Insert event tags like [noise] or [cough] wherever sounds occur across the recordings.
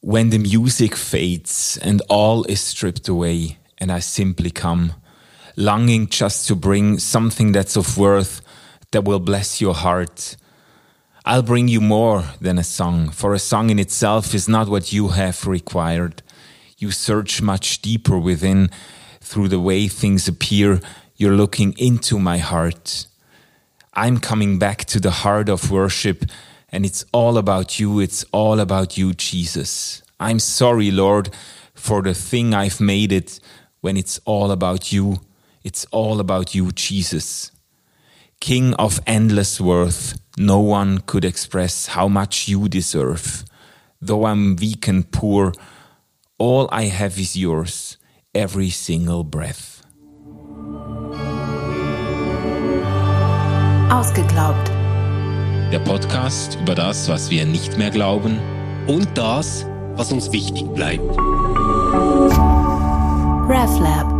When the music fades and all is stripped away, and I simply come, longing just to bring something that's of worth that will bless your heart. I'll bring you more than a song, for a song in itself is not what you have required. You search much deeper within through the way things appear. You're looking into my heart. I'm coming back to the heart of worship and it's all about you. It's all about you, Jesus. I'm sorry, Lord, for the thing I've made it when it's all about you. It's all about you, Jesus. King of endless worth, no one could express how much you deserve. Though I'm weak and poor, all I have is yours, every single breath. Ausgeglaubt. Der Podcast über das, was wir nicht mehr glauben und das, was uns wichtig bleibt. RefLab.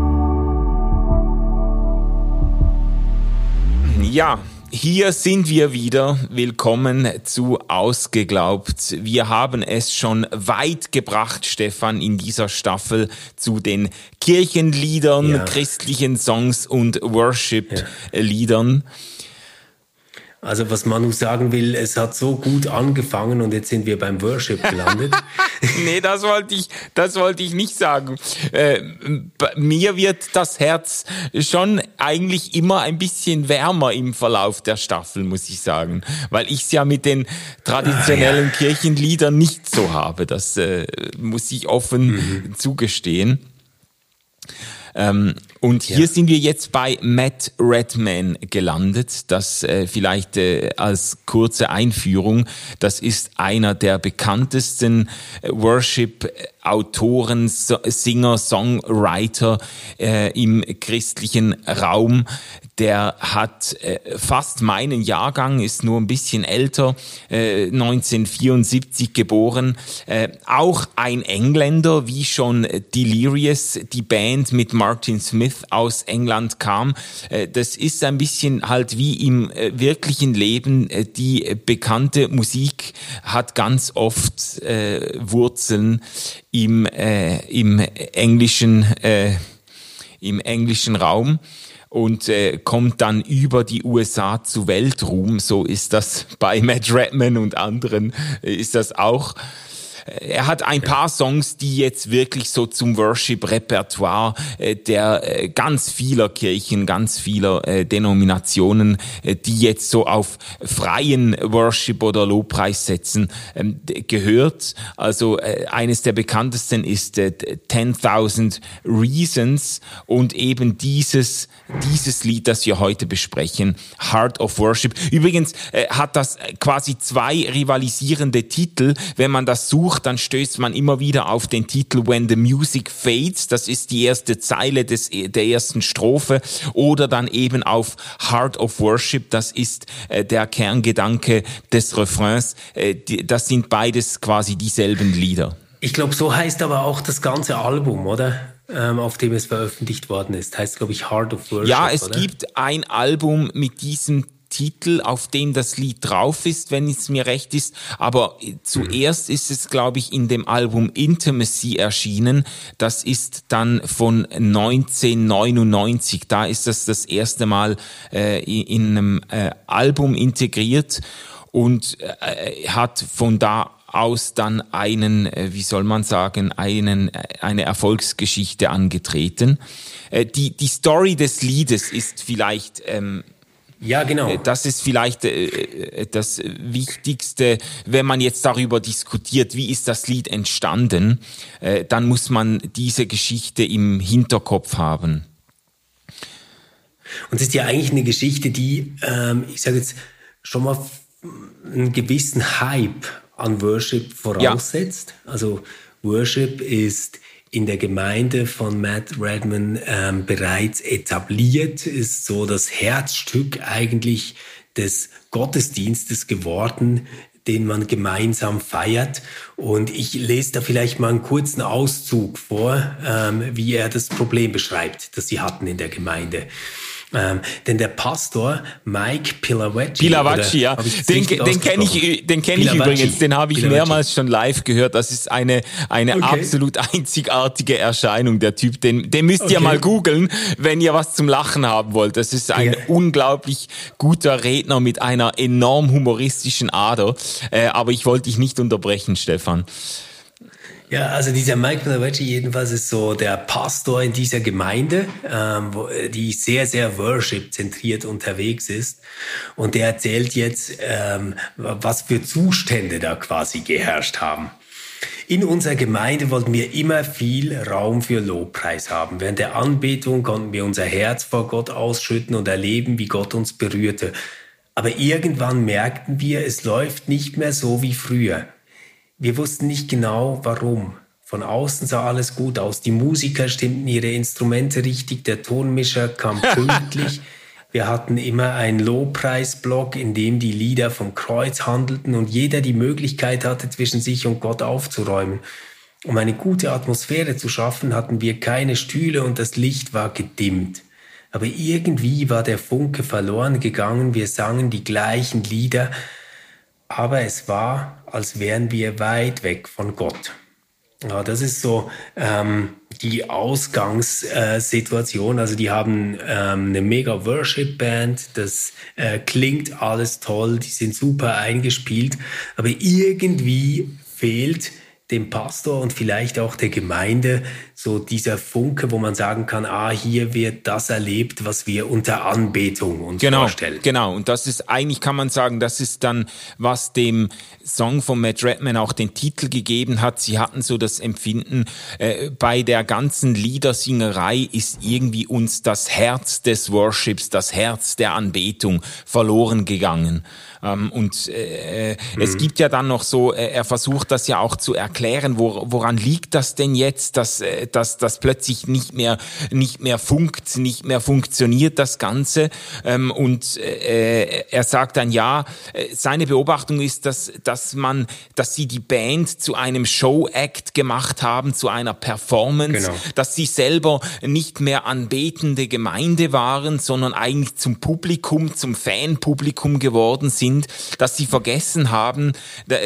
Ja, hier sind wir wieder. Willkommen zu Ausgeglaubt. Wir haben es schon weit gebracht, Stefan, in dieser Staffel zu den Kirchenliedern, ja. christlichen Songs und Worship-Liedern. Ja. Also was Manu sagen will, es hat so gut angefangen und jetzt sind wir beim Worship gelandet. [laughs] nee, das wollte ich, das wollte ich nicht sagen. Äh, mir wird das Herz schon eigentlich immer ein bisschen wärmer im Verlauf der Staffel, muss ich sagen, weil ich es ja mit den traditionellen ah, ja. Kirchenliedern nicht so habe. Das äh, muss ich offen mhm. zugestehen. Ähm, und hier ja. sind wir jetzt bei Matt Redman gelandet. Das äh, vielleicht äh, als kurze Einführung. Das ist einer der bekanntesten äh, Worship-Autoren, Singer, Songwriter äh, im christlichen Raum. Der hat äh, fast meinen Jahrgang, ist nur ein bisschen älter, äh, 1974 geboren. Äh, auch ein Engländer, wie schon Delirious, die Band mit Martin Smith aus England kam. Äh, das ist ein bisschen halt wie im äh, wirklichen Leben. Äh, die bekannte Musik hat ganz oft Wurzeln im, im englischen, im englischen Raum und äh, kommt dann über die USA zu Weltruhm. So ist das bei Matt Redman und anderen, äh, ist das auch. Er hat ein paar Songs, die jetzt wirklich so zum Worship-Repertoire äh, der äh, ganz vieler Kirchen, ganz vieler äh, Denominationen, die jetzt so auf freien Worship oder Lobpreis setzen, ähm, gehört. Also eines der bekanntesten ist 10.000 Reasons und eben dieses, dieses Lied, das wir heute besprechen, Heart of Worship. Übrigens hat das quasi zwei rivalisierende Titel, wenn man das sucht sucht, dann stößt man immer wieder auf den Titel When the Music Fades. Das ist die erste Zeile des, der ersten Strophe. Oder dann eben auf Heart of Worship. Das ist äh, der Kerngedanke des Refrains. Äh, die, das sind beides quasi dieselben Lieder. Ich glaube, so heißt aber auch das ganze Album, oder? Ähm, auf dem es veröffentlicht worden ist. Heißt, glaube ich, Heart of Worship. Ja, es oder? gibt ein Album mit diesem Titel, auf dem das Lied drauf ist, wenn es mir recht ist. Aber zuerst ist es, glaube ich, in dem Album Intimacy erschienen. Das ist dann von 1999. Da ist das das erste Mal äh, in einem äh, Album integriert und äh, hat von da aus dann einen, äh, wie soll man sagen, einen, äh, eine Erfolgsgeschichte angetreten. Äh, die, die Story des Liedes ist vielleicht ähm, ja, genau. Äh, das ist vielleicht äh, äh, das Wichtigste, wenn man jetzt darüber diskutiert, wie ist das Lied entstanden, äh, dann muss man diese Geschichte im Hinterkopf haben. Und es ist ja eigentlich eine Geschichte, die, ähm, ich sage jetzt, schon mal einen gewissen Hype an Worship voraussetzt. Ja. Also Worship ist in der Gemeinde von Matt Redman ähm, bereits etabliert, ist so das Herzstück eigentlich des Gottesdienstes geworden, den man gemeinsam feiert. Und ich lese da vielleicht mal einen kurzen Auszug vor, ähm, wie er das Problem beschreibt, das sie hatten in der Gemeinde. Ähm, denn der Pastor Mike Pilavacci. Pilavacci, ja. Den, den kenne ich, den kenn ich übrigens, den habe ich Pilavacci. mehrmals schon live gehört. Das ist eine, eine okay. absolut [laughs] einzigartige Erscheinung, der Typ. Den, den müsst okay. ihr mal googeln, wenn ihr was zum Lachen haben wollt. Das ist ein ja. unglaublich guter Redner mit einer enorm humoristischen Ader. Äh, aber ich wollte dich nicht unterbrechen, Stefan. Ja, also dieser Mike Pilavecci jedenfalls ist so der Pastor in dieser Gemeinde, ähm, wo, die sehr, sehr Worship-zentriert unterwegs ist. Und der erzählt jetzt, ähm, was für Zustände da quasi geherrscht haben. In unserer Gemeinde wollten wir immer viel Raum für Lobpreis haben. Während der Anbetung konnten wir unser Herz vor Gott ausschütten und erleben, wie Gott uns berührte. Aber irgendwann merkten wir, es läuft nicht mehr so wie früher. Wir wussten nicht genau, warum. Von außen sah alles gut aus. Die Musiker stimmten ihre Instrumente richtig, der Tonmischer kam [laughs] pünktlich. Wir hatten immer einen Lobpreisblock, in dem die Lieder vom Kreuz handelten und jeder die Möglichkeit hatte, zwischen sich und Gott aufzuräumen. Um eine gute Atmosphäre zu schaffen, hatten wir keine Stühle und das Licht war gedimmt. Aber irgendwie war der Funke verloren gegangen, wir sangen die gleichen Lieder, aber es war, als wären wir weit weg von Gott. Ja, das ist so ähm, die Ausgangssituation. also die haben ähm, eine mega Worship-Band, das äh, klingt alles toll, die sind super eingespielt, aber irgendwie fehlt dem Pastor und vielleicht auch der Gemeinde so dieser Funke, wo man sagen kann, ah, hier wird das erlebt, was wir unter Anbetung uns genau, vorstellen. Genau, und das ist eigentlich, kann man sagen, das ist dann, was dem Song von Matt Redman auch den Titel gegeben hat. Sie hatten so das Empfinden, äh, bei der ganzen Liedersingerei ist irgendwie uns das Herz des Worships, das Herz der Anbetung verloren gegangen. Ähm, und äh, mhm. es gibt ja dann noch so, äh, er versucht das ja auch zu erklären, wo, woran liegt das denn jetzt, dass, äh, dass das plötzlich nicht mehr, nicht mehr funkt, nicht mehr funktioniert, das Ganze. Ähm, und äh, er sagt dann, ja, äh, seine Beobachtung ist, dass, dass man, dass sie die Band zu einem Show-Act gemacht haben, zu einer Performance, genau. dass sie selber nicht mehr anbetende Gemeinde waren, sondern eigentlich zum Publikum, zum Fanpublikum geworden sind sind, dass sie vergessen haben,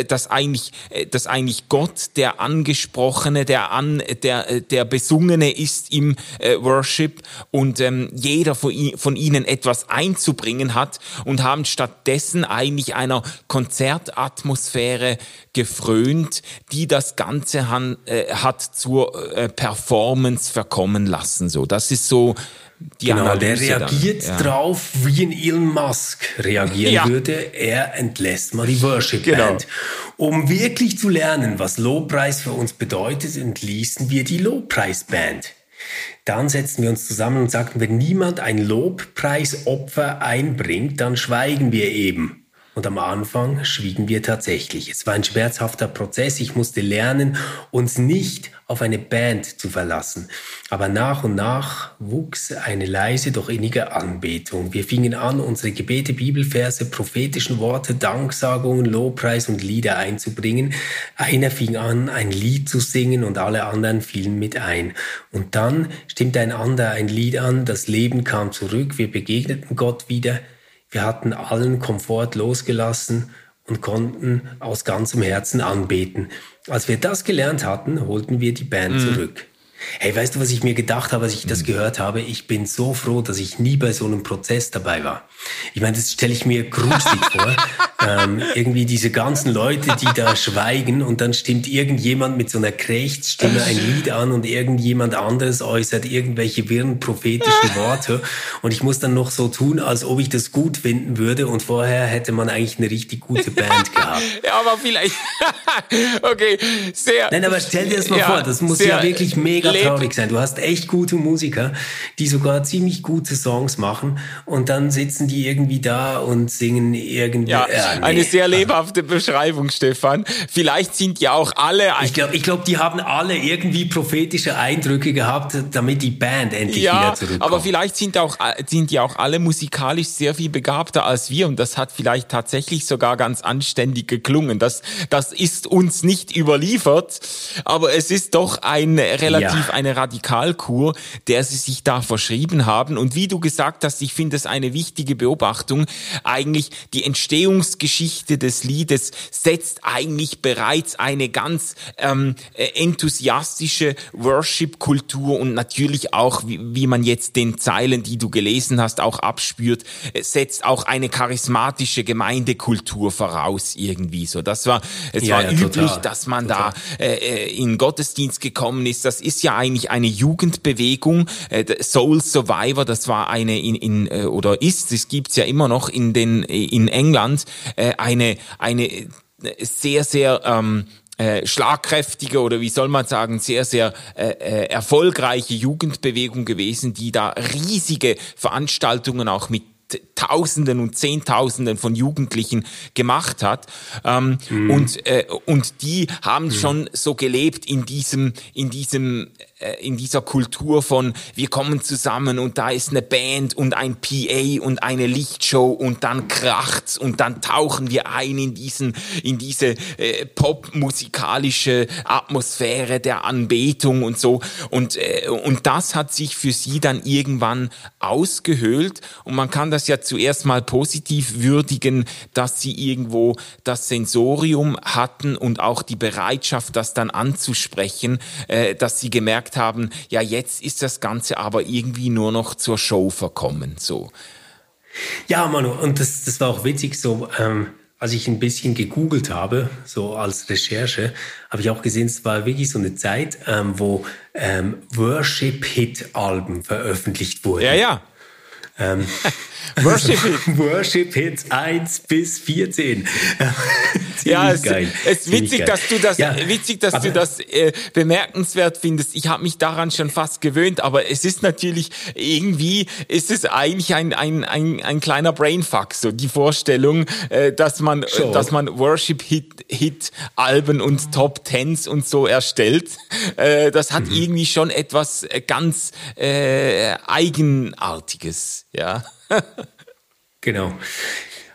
dass eigentlich, dass eigentlich Gott der Angesprochene, der an, der, der Besungene ist im äh, Worship und ähm, jeder von, von ihnen etwas einzubringen hat und haben stattdessen eigentlich einer Konzertatmosphäre gefrönt, die das Ganze han, äh, hat zur äh, Performance verkommen lassen. So, das ist so die genau, Analyse der reagiert dann, ja. drauf, wie ein Elon Musk reagieren ja. würde. Er entlässt mal die Worship genau. Band. Um wirklich zu lernen, was Lobpreis für uns bedeutet, entließen wir die Lobpreisband. Dann setzten wir uns zusammen und sagten, wenn niemand ein Lobpreisopfer einbringt, dann schweigen wir eben. Und am Anfang schwiegen wir tatsächlich. Es war ein schmerzhafter Prozess. Ich musste lernen, uns nicht auf eine Band zu verlassen. Aber nach und nach wuchs eine leise, doch innige Anbetung. Wir fingen an, unsere Gebete, Bibelverse, prophetischen Worte, Danksagungen, Lobpreis und Lieder einzubringen. Einer fing an, ein Lied zu singen und alle anderen fielen mit ein. Und dann stimmte ein anderer ein Lied an, das Leben kam zurück, wir begegneten Gott wieder. Wir hatten allen Komfort losgelassen und konnten aus ganzem Herzen anbeten. Als wir das gelernt hatten, holten wir die Band mhm. zurück. Hey, weißt du, was ich mir gedacht habe, als ich das mhm. gehört habe? Ich bin so froh, dass ich nie bei so einem Prozess dabei war. Ich meine, das stelle ich mir gruselig vor. [laughs] Ähm, irgendwie diese ganzen Leute, die da schweigen und dann stimmt irgendjemand mit so einer Krächzstimme ein Lied an und irgendjemand anderes äußert irgendwelche wirren prophetischen [laughs] Worte und ich muss dann noch so tun, als ob ich das gut finden würde und vorher hätte man eigentlich eine richtig gute Band gehabt. [laughs] ja, aber vielleicht. okay, sehr. Nein, aber stell dir das mal ja, vor, das muss ja wirklich mega traurig sein. Du hast echt gute Musiker, die sogar ziemlich gute Songs machen und dann sitzen die irgendwie da und singen irgendwie. Ja, äh, nee. eine sehr lebhafte Beschreibung, Stefan. Vielleicht sind ja auch alle. Ich glaube, ich glaub, die haben alle irgendwie prophetische Eindrücke gehabt, damit die Band endlich ja, wieder zurückkommt. Aber vielleicht sind auch sind ja auch alle musikalisch sehr viel begabter als wir und das hat vielleicht tatsächlich sogar ganz anständig geklungen. Das das ist uns nicht überliefert, aber es ist doch ein relativ definitiv eine Radikalkur, der sie sich da verschrieben haben. Und wie du gesagt hast, ich finde es eine wichtige Beobachtung, eigentlich die Entstehungsgeschichte des Liedes setzt eigentlich bereits eine ganz ähm, enthusiastische Worship-Kultur und natürlich auch, wie, wie man jetzt den Zeilen, die du gelesen hast, auch abspürt, setzt auch eine charismatische Gemeindekultur voraus irgendwie so. Das war, es ja, war ja, üblich, total, dass man total. da äh, äh, in Gottesdienst gekommen ist. Das ist ja eigentlich eine Jugendbewegung. Äh, Soul Survivor, das war eine in, in äh, oder ist, es gibt's ja immer noch in den in England äh, eine eine sehr sehr ähm, äh, schlagkräftige oder wie soll man sagen, sehr, sehr äh, äh, erfolgreiche Jugendbewegung gewesen, die da riesige Veranstaltungen auch mit Tausenden und Zehntausenden von Jugendlichen gemacht hat. Ähm, mhm. und, äh, und die haben mhm. schon so gelebt in diesem, in diesem in dieser Kultur von wir kommen zusammen und da ist eine Band und ein PA und eine Lichtshow und dann kracht's und dann tauchen wir ein in diesen in diese äh, popmusikalische Atmosphäre der Anbetung und so. Und äh, und das hat sich für sie dann irgendwann ausgehöhlt. Und man kann das ja zuerst mal positiv würdigen, dass sie irgendwo das Sensorium hatten und auch die Bereitschaft, das dann anzusprechen, äh, dass sie gemerkt gemerkt haben, ja, jetzt ist das Ganze aber irgendwie nur noch zur Show verkommen, so. Ja, Manu, und das, das war auch witzig so, ähm, als ich ein bisschen gegoogelt habe, so als Recherche, habe ich auch gesehen, es war wirklich so eine Zeit, ähm, wo ähm, Worship-Hit-Alben veröffentlicht wurden. Ja, ja. Ähm, [laughs] Worship Hits. [laughs] Worship Hits 1 bis 14. [laughs] ja, es, es ist witzig, dass du das, ja, witzig, dass du das äh, bemerkenswert findest. Ich habe mich daran schon fast gewöhnt, aber es ist natürlich irgendwie, ist es eigentlich ein ein ein, ein kleiner Brainfuck, so die Vorstellung, äh, dass man, äh, dass man Worship Hit Hit Alben und Top Tens und so erstellt. Äh, das hat mhm. irgendwie schon etwas äh, ganz äh, eigenartiges, ja. genau.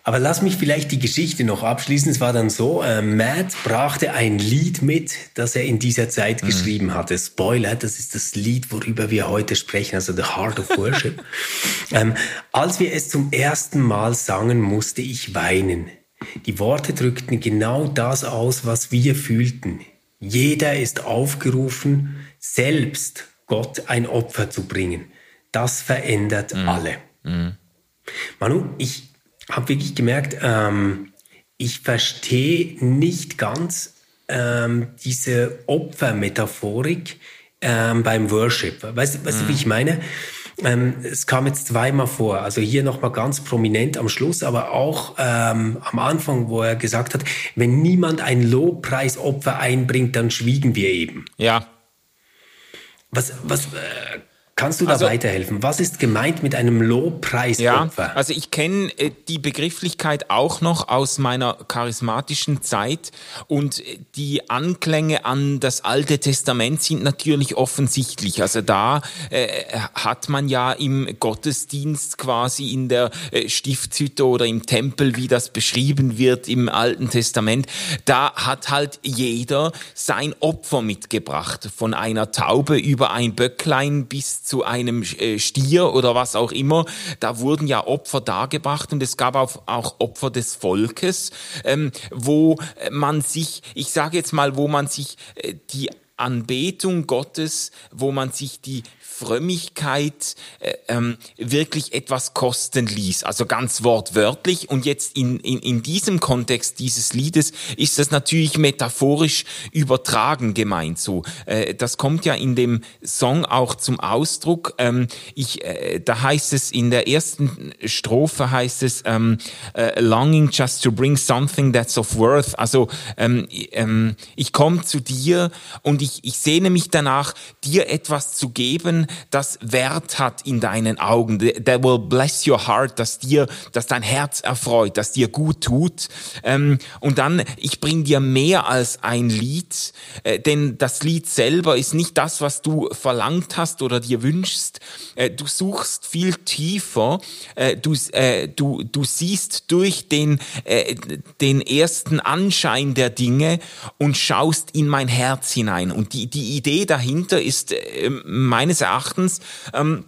Aber lass mich vielleicht die Geschichte noch abschließen. Es war dann so, äh, Matt brachte ein Lied mit, das er in dieser Zeit mhm. geschrieben hatte. Spoiler, das ist das Lied, worüber wir heute sprechen, also The Heart of Worship. [laughs] ähm, als wir es zum ersten Mal sangen, musste ich weinen. Die Worte drückten genau das aus, was wir fühlten. Jeder ist aufgerufen, selbst Gott ein Opfer zu bringen. Das verändert mhm. alle. Mhm. Manu, ich habe wirklich gemerkt, ähm, ich verstehe nicht ganz ähm, diese Opfermetaphorik ähm, beim Worship. Weißt, weißt mhm. du, wie mhm. ich meine? Ähm, es kam jetzt zweimal vor, also hier nochmal ganz prominent am Schluss, aber auch ähm, am Anfang, wo er gesagt hat, wenn niemand ein Lobpreisopfer einbringt, dann schwiegen wir eben. Ja. Was, was, äh, Kannst du da also, weiterhelfen? Was ist gemeint mit einem Lobpreisopfer? Ja, also ich kenne äh, die Begrifflichkeit auch noch aus meiner charismatischen Zeit und äh, die Anklänge an das Alte Testament sind natürlich offensichtlich. Also da äh, hat man ja im Gottesdienst quasi in der äh, Stiftshütte oder im Tempel, wie das beschrieben wird im Alten Testament, da hat halt jeder sein Opfer mitgebracht. Von einer Taube über ein Böcklein bis zu einem äh, Stier oder was auch immer. Da wurden ja Opfer dargebracht und es gab auch, auch Opfer des Volkes, ähm, wo man sich, ich sage jetzt mal, wo man sich äh, die Anbetung Gottes, wo man sich die Frömmigkeit äh, ähm, wirklich etwas kosten ließ. Also ganz wortwörtlich. Und jetzt in, in, in diesem Kontext dieses Liedes ist das natürlich metaphorisch übertragen gemeint so. Äh, das kommt ja in dem Song auch zum Ausdruck. Ähm, ich, äh, da heißt es in der ersten Strophe heißt es ähm, äh, longing just to bring something that's of worth. Also ähm, ähm, ich komme zu dir und ich, ich sehne mich danach, dir etwas zu geben, das Wert hat in deinen Augen, that will bless your heart, dass dir, dass dein Herz erfreut, dass dir gut tut. Ähm, und dann, ich bring dir mehr als ein Lied, äh, denn das Lied selber ist nicht das, was du verlangt hast oder dir wünschst. Äh, du suchst viel tiefer. Äh, du, äh, du, du siehst durch den, äh, den ersten Anschein der Dinge und schaust in mein Herz hinein Und die, die Idee dahinter ist äh, meines Erachtens, ähm,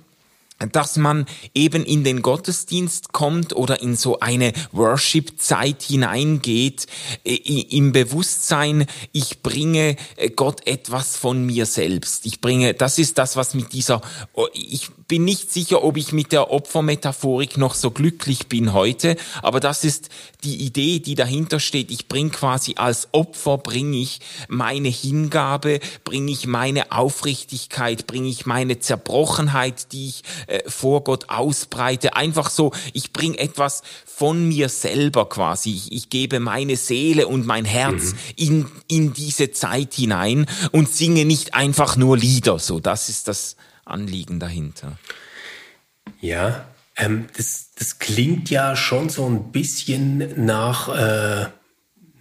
dass man eben in den Gottesdienst kommt oder in so eine Worship-Zeit hineingeht, äh, im Bewusstsein, ich bringe äh, Gott etwas von mir selbst. Ich bringe, das ist das, was mit dieser, oh, ich bin nicht sicher, ob ich mit der Opfermetaphorik noch so glücklich bin heute, aber das ist die Idee, die dahinter steht. Ich bringe quasi als Opfer, bringe ich meine Hingabe, bringe ich meine Aufrichtigkeit, bringe ich meine Zerbrochenheit, die ich äh, vor Gott ausbreite. Einfach so, ich bringe etwas von mir selber quasi. Ich, ich gebe meine Seele und mein Herz mhm. in, in diese Zeit hinein und singe nicht einfach nur Lieder. So, das ist das Anliegen dahinter. Ja, ähm, das, das klingt ja schon so ein bisschen nach äh,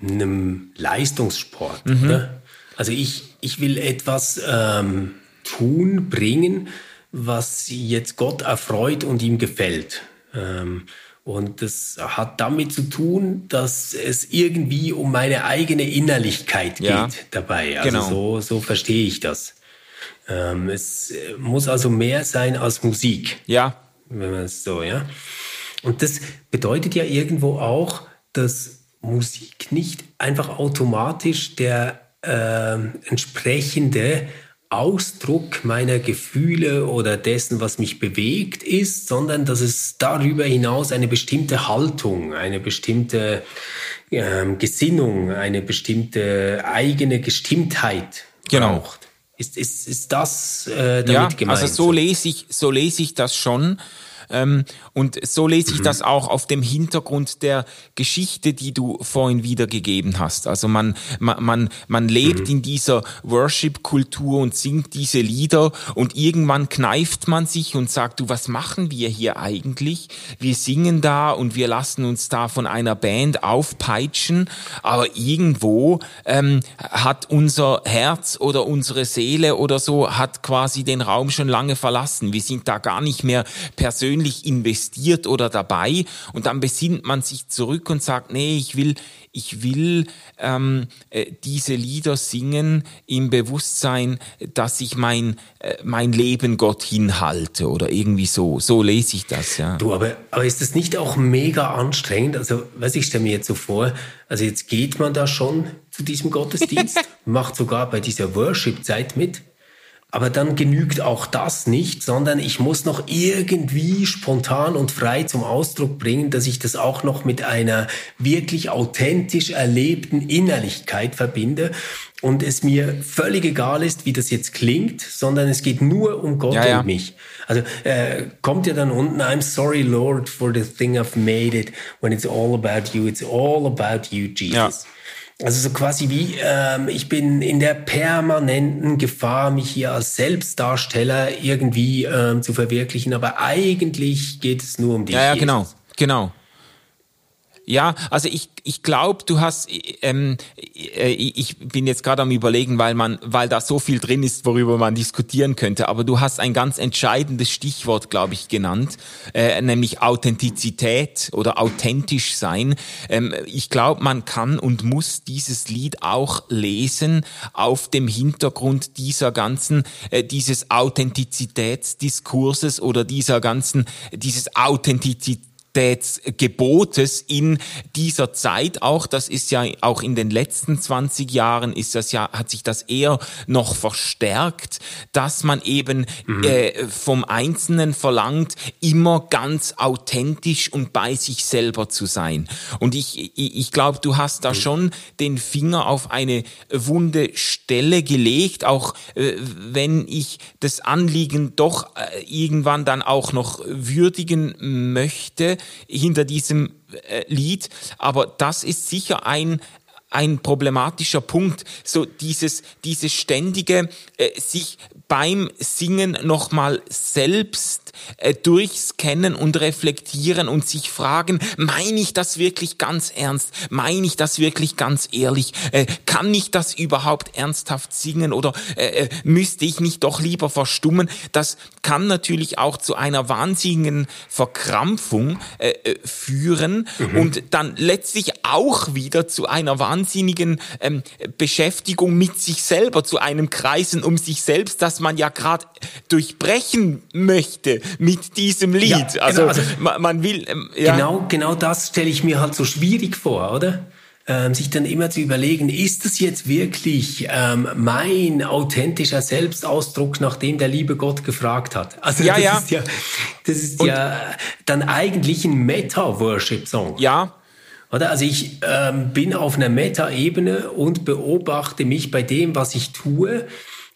einem Leistungssport, mhm. oder? Also ich, ich will etwas ähm, tun, bringen, was jetzt Gott erfreut und ihm gefällt. Ähm, und das hat damit zu tun, dass es irgendwie um meine eigene Innerlichkeit geht ja, dabei. Also genau. so, so verstehe ich das. Ähm, es muss also mehr sein als Musik. Ja. Wenn man es so, ja. Und das bedeutet ja irgendwo auch, dass Musik nicht einfach automatisch der äh, entsprechende Ausdruck meiner Gefühle oder dessen, was mich bewegt ist, sondern dass es darüber hinaus eine bestimmte Haltung, eine bestimmte ähm, Gesinnung, eine bestimmte eigene Gestimmtheit genau. braucht. Ist, ist, ist das äh, damit ja? Also so lese ich, so lese ich das schon. Ähm, und so lese ich mhm. das auch auf dem Hintergrund der Geschichte, die du vorhin wiedergegeben hast. Also man, man, man, man lebt mhm. in dieser Worship-Kultur und singt diese Lieder und irgendwann kneift man sich und sagt, du, was machen wir hier eigentlich? Wir singen da und wir lassen uns da von einer Band aufpeitschen, aber irgendwo ähm, hat unser Herz oder unsere Seele oder so hat quasi den Raum schon lange verlassen. Wir sind da gar nicht mehr persönlich persönlich investiert oder dabei und dann besinnt man sich zurück und sagt, nee, ich will, ich will ähm, äh, diese Lieder singen im Bewusstsein, dass ich mein, äh, mein Leben Gott hinhalte oder irgendwie so. So lese ich das, ja. Du, aber, aber ist das nicht auch mega anstrengend? Also, was ich stelle mir jetzt so vor, also jetzt geht man da schon zu diesem Gottesdienst, [laughs] macht sogar bei dieser Worship-Zeit mit. Aber dann genügt auch das nicht, sondern ich muss noch irgendwie spontan und frei zum Ausdruck bringen, dass ich das auch noch mit einer wirklich authentisch erlebten Innerlichkeit verbinde und es mir völlig egal ist, wie das jetzt klingt, sondern es geht nur um Gott ja, ja. und mich. Also äh, kommt ja dann unten, I'm sorry, Lord, for the thing I've made it, when it's all about you, it's all about you, Jesus. Ja. Also so quasi wie, ähm, ich bin in der permanenten Gefahr, mich hier als Selbstdarsteller irgendwie ähm, zu verwirklichen, aber eigentlich geht es nur um dich. Ja, ja, genau, genau. Ja, also ich, ich glaube, du hast, ähm, äh, ich bin jetzt gerade am überlegen, weil man, weil da so viel drin ist, worüber man diskutieren könnte, aber du hast ein ganz entscheidendes Stichwort, glaube ich, genannt, äh, nämlich Authentizität oder authentisch sein. Ähm, ich glaube, man kann und muss dieses Lied auch lesen auf dem Hintergrund dieser ganzen, äh, dieses Authentizitätsdiskurses oder dieser ganzen, dieses Authentizität Gebotes in dieser Zeit auch. Das ist ja auch in den letzten 20 Jahren ist das ja, hat sich das eher noch verstärkt, dass man eben mhm. äh, vom Einzelnen verlangt, immer ganz authentisch und bei sich selber zu sein. Und ich, ich, ich glaube, du hast da mhm. schon den Finger auf eine wunde Stelle gelegt, auch äh, wenn ich das Anliegen doch äh, irgendwann dann auch noch würdigen möchte hinter diesem äh, Lied, aber das ist sicher ein ein problematischer Punkt, so dieses, dieses ständige äh, sich beim Singen nochmal selbst äh, durchscannen und reflektieren und sich fragen, meine ich das wirklich ganz ernst? Meine ich das wirklich ganz ehrlich? Äh, kann ich das überhaupt ernsthaft singen oder äh, äh müsste ich nicht doch lieber verstummen? Das kann natürlich auch zu einer wahnsinnigen Verkrampfung äh, äh führen mhm. und dann letztlich auch wieder zu einer wahnsinnigen ähm, Beschäftigung mit sich selber, zu einem Kreisen um sich selbst, das man ja gerade durchbrechen möchte mit diesem Lied. Ja, genau, also, also man, man, will. Ähm, ja. Genau, genau das stelle ich mir halt so schwierig vor, oder? Ähm, sich dann immer zu überlegen, ist das jetzt wirklich ähm, mein authentischer Selbstausdruck, nachdem der liebe Gott gefragt hat? Also ja, das ja. ist ja, das ist ja dann eigentlich ein Meta-Worship-Song. Ja. Oder? Also ich ähm, bin auf einer Meta-Ebene und beobachte mich bei dem, was ich tue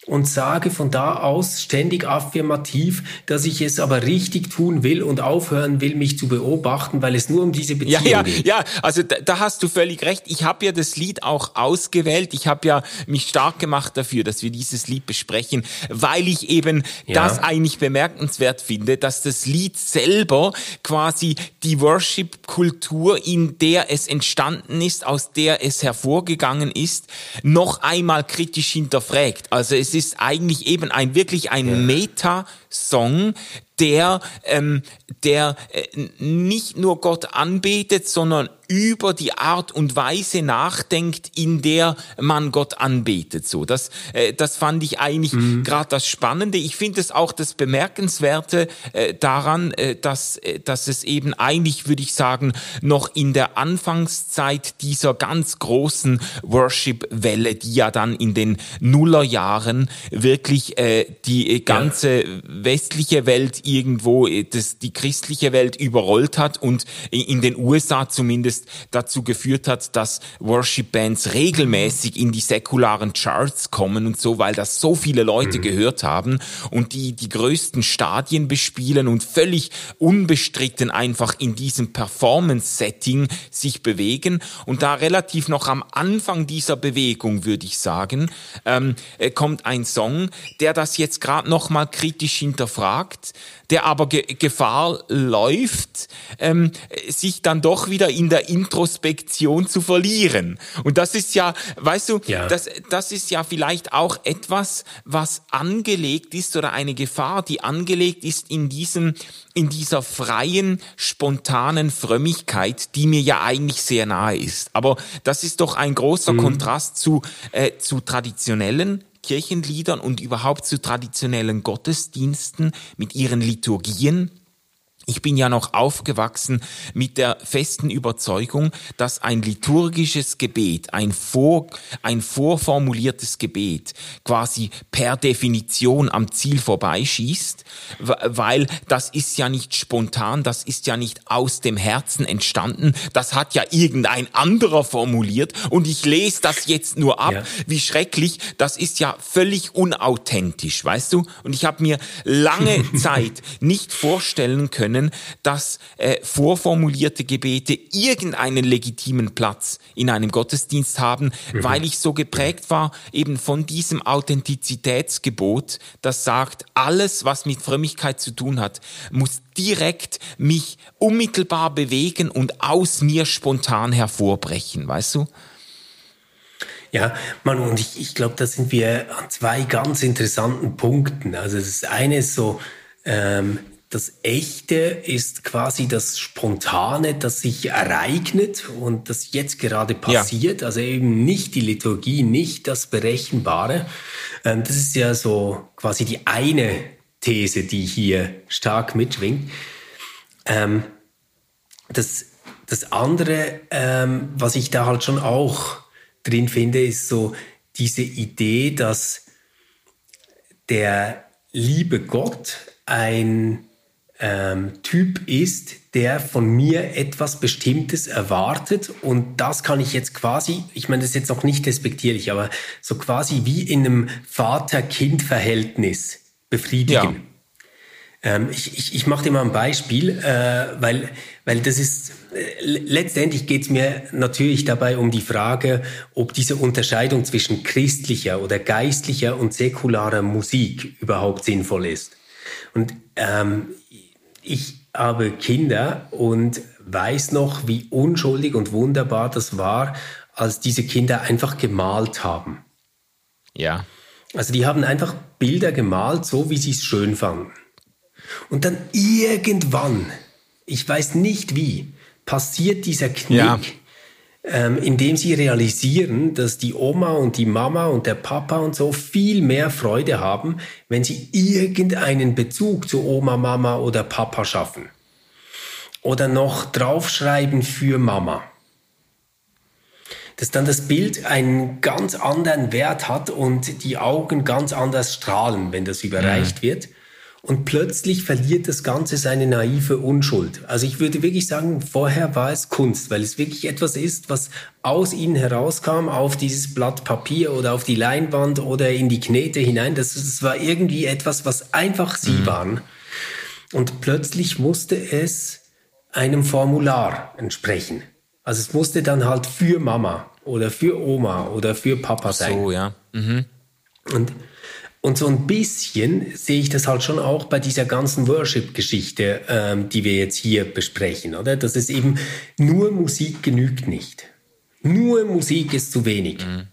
und sage von da aus ständig affirmativ, dass ich es aber richtig tun will und aufhören will, mich zu beobachten, weil es nur um diese Beziehung ja, ja, geht. Ja, also da, da hast du völlig recht. Ich habe ja das Lied auch ausgewählt. Ich habe ja mich stark gemacht dafür, dass wir dieses Lied besprechen, weil ich eben ja. das eigentlich bemerkenswert finde, dass das Lied selber quasi die Worship-Kultur, in der es entstanden ist, aus der es hervorgegangen ist, noch einmal kritisch hinterfragt. Also es ist eigentlich eben ein wirklich ein ja. Meta-Song, der, ähm, der äh, nicht nur Gott anbetet, sondern über die Art und Weise nachdenkt, in der man Gott anbetet. So, das, äh, das fand ich eigentlich mhm. gerade das Spannende. Ich finde es auch das Bemerkenswerte äh, daran, äh, dass, äh, dass es eben eigentlich, würde ich sagen, noch in der Anfangszeit dieser ganz großen Worship-Welle, die ja dann in den Nullerjahren wirklich äh, die ganze ja. westliche Welt irgendwo äh, das, die christliche Welt überrollt hat und in den USA zumindest dazu geführt hat, dass Worship-Bands regelmäßig in die säkularen Charts kommen und so, weil das so viele Leute mhm. gehört haben und die die größten Stadien bespielen und völlig unbestritten einfach in diesem Performance-Setting sich bewegen und da relativ noch am Anfang dieser Bewegung, würde ich sagen, ähm, äh, kommt ein Song, der das jetzt gerade noch mal kritisch hinterfragt, der aber Ge Gefahr läuft, ähm, sich dann doch wieder in der Introspektion zu verlieren. Und das ist ja, weißt du, ja. Das, das ist ja vielleicht auch etwas, was angelegt ist oder eine Gefahr, die angelegt ist in diesem, in dieser freien, spontanen Frömmigkeit, die mir ja eigentlich sehr nahe ist. Aber das ist doch ein großer mhm. Kontrast zu, äh, zu traditionellen Kirchenliedern und überhaupt zu traditionellen Gottesdiensten mit ihren Liturgien ich bin ja noch aufgewachsen mit der festen Überzeugung, dass ein liturgisches Gebet, ein, vor, ein vorformuliertes Gebet quasi per Definition am Ziel vorbeischießt, weil das ist ja nicht spontan, das ist ja nicht aus dem Herzen entstanden, das hat ja irgendein anderer formuliert und ich lese das jetzt nur ab, ja. wie schrecklich, das ist ja völlig unauthentisch, weißt du? Und ich habe mir lange [laughs] Zeit nicht vorstellen können, können, dass äh, vorformulierte Gebete irgendeinen legitimen Platz in einem Gottesdienst haben, mhm. weil ich so geprägt war eben von diesem Authentizitätsgebot, das sagt, alles, was mit Frömmigkeit zu tun hat, muss direkt mich unmittelbar bewegen und aus mir spontan hervorbrechen, weißt du? Ja, Mann, und ich, ich glaube, da sind wir an zwei ganz interessanten Punkten. Also das eine ist so, ähm, das Echte ist quasi das Spontane, das sich ereignet und das jetzt gerade passiert. Ja. Also eben nicht die Liturgie, nicht das Berechenbare. Ähm, das ist ja so quasi die eine These, die hier stark mitschwingt. Ähm, das, das andere, ähm, was ich da halt schon auch drin finde, ist so diese Idee, dass der liebe Gott ein ähm, Typ ist, der von mir etwas Bestimmtes erwartet und das kann ich jetzt quasi, ich meine, das ist jetzt auch nicht respektierlich, aber so quasi wie in einem Vater-Kind-Verhältnis befriedigen. Ähm, ich ich, ich mache dir mal ein Beispiel, äh, weil, weil das ist, äh, letztendlich geht es mir natürlich dabei um die Frage, ob diese Unterscheidung zwischen christlicher oder geistlicher und säkularer Musik überhaupt sinnvoll ist. Und ähm, ich habe Kinder und weiß noch, wie unschuldig und wunderbar das war, als diese Kinder einfach gemalt haben. Ja. Also die haben einfach Bilder gemalt, so wie sie es schön fanden. Und dann irgendwann, ich weiß nicht wie, passiert dieser Knick, ja. Ähm, indem sie realisieren, dass die Oma und die Mama und der Papa und so viel mehr Freude haben, wenn sie irgendeinen Bezug zu Oma, Mama oder Papa schaffen. Oder noch draufschreiben für Mama dass dann das Bild einen ganz anderen Wert hat und die Augen ganz anders strahlen, wenn das überreicht mhm. wird. Und plötzlich verliert das Ganze seine naive Unschuld. Also ich würde wirklich sagen, vorher war es Kunst, weil es wirklich etwas ist, was aus ihnen herauskam, auf dieses Blatt Papier oder auf die Leinwand oder in die Knete hinein. Das, das war irgendwie etwas, was einfach sie mhm. waren. Und plötzlich musste es einem Formular entsprechen. Also es musste dann halt für Mama oder für Oma oder für Papa sein. So, ja. Mhm. Und, und so ein bisschen sehe ich das halt schon auch bei dieser ganzen Worship-Geschichte, ähm, die wir jetzt hier besprechen, oder? Dass es eben nur Musik genügt nicht. Nur Musik ist zu wenig. Mhm.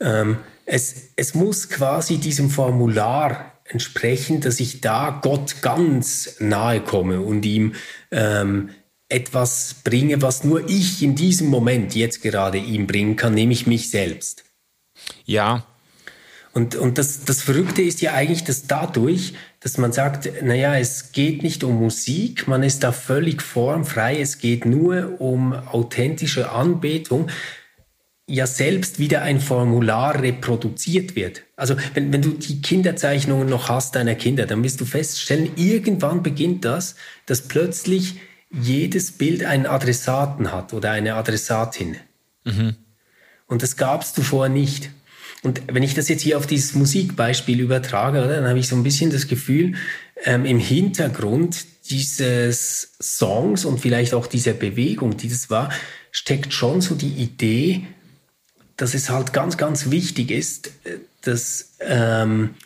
Ähm, es, es muss quasi diesem Formular entsprechen, dass ich da Gott ganz nahe komme und ihm ähm, etwas bringe, was nur ich in diesem Moment jetzt gerade ihm bringen kann, nämlich mich selbst. Ja. Und, und das, das Verrückte ist ja eigentlich, dass dadurch, dass man sagt, naja, es geht nicht um Musik, man ist da völlig formfrei, es geht nur um authentische Anbetung, ja selbst wieder ein Formular reproduziert wird. Also wenn, wenn du die Kinderzeichnungen noch hast deiner Kinder, dann wirst du feststellen, irgendwann beginnt das, dass plötzlich jedes Bild einen Adressaten hat oder eine Adressatin. Mhm. Und das gab es zuvor nicht. Und wenn ich das jetzt hier auf dieses Musikbeispiel übertrage, oder, dann habe ich so ein bisschen das Gefühl, ähm, im Hintergrund dieses Songs und vielleicht auch dieser Bewegung, die das war, steckt schon so die Idee, dass es halt ganz, ganz wichtig ist, äh, dass ähm,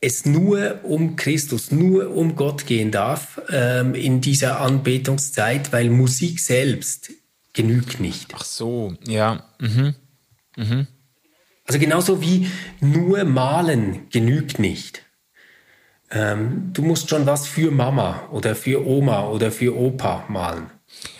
es nur um Christus, nur um Gott gehen darf ähm, in dieser Anbetungszeit, weil Musik selbst genügt nicht. Ach so, ja. Mhm. Mhm. Also genauso wie nur malen genügt nicht. Ähm, du musst schon was für Mama oder für Oma oder für Opa malen.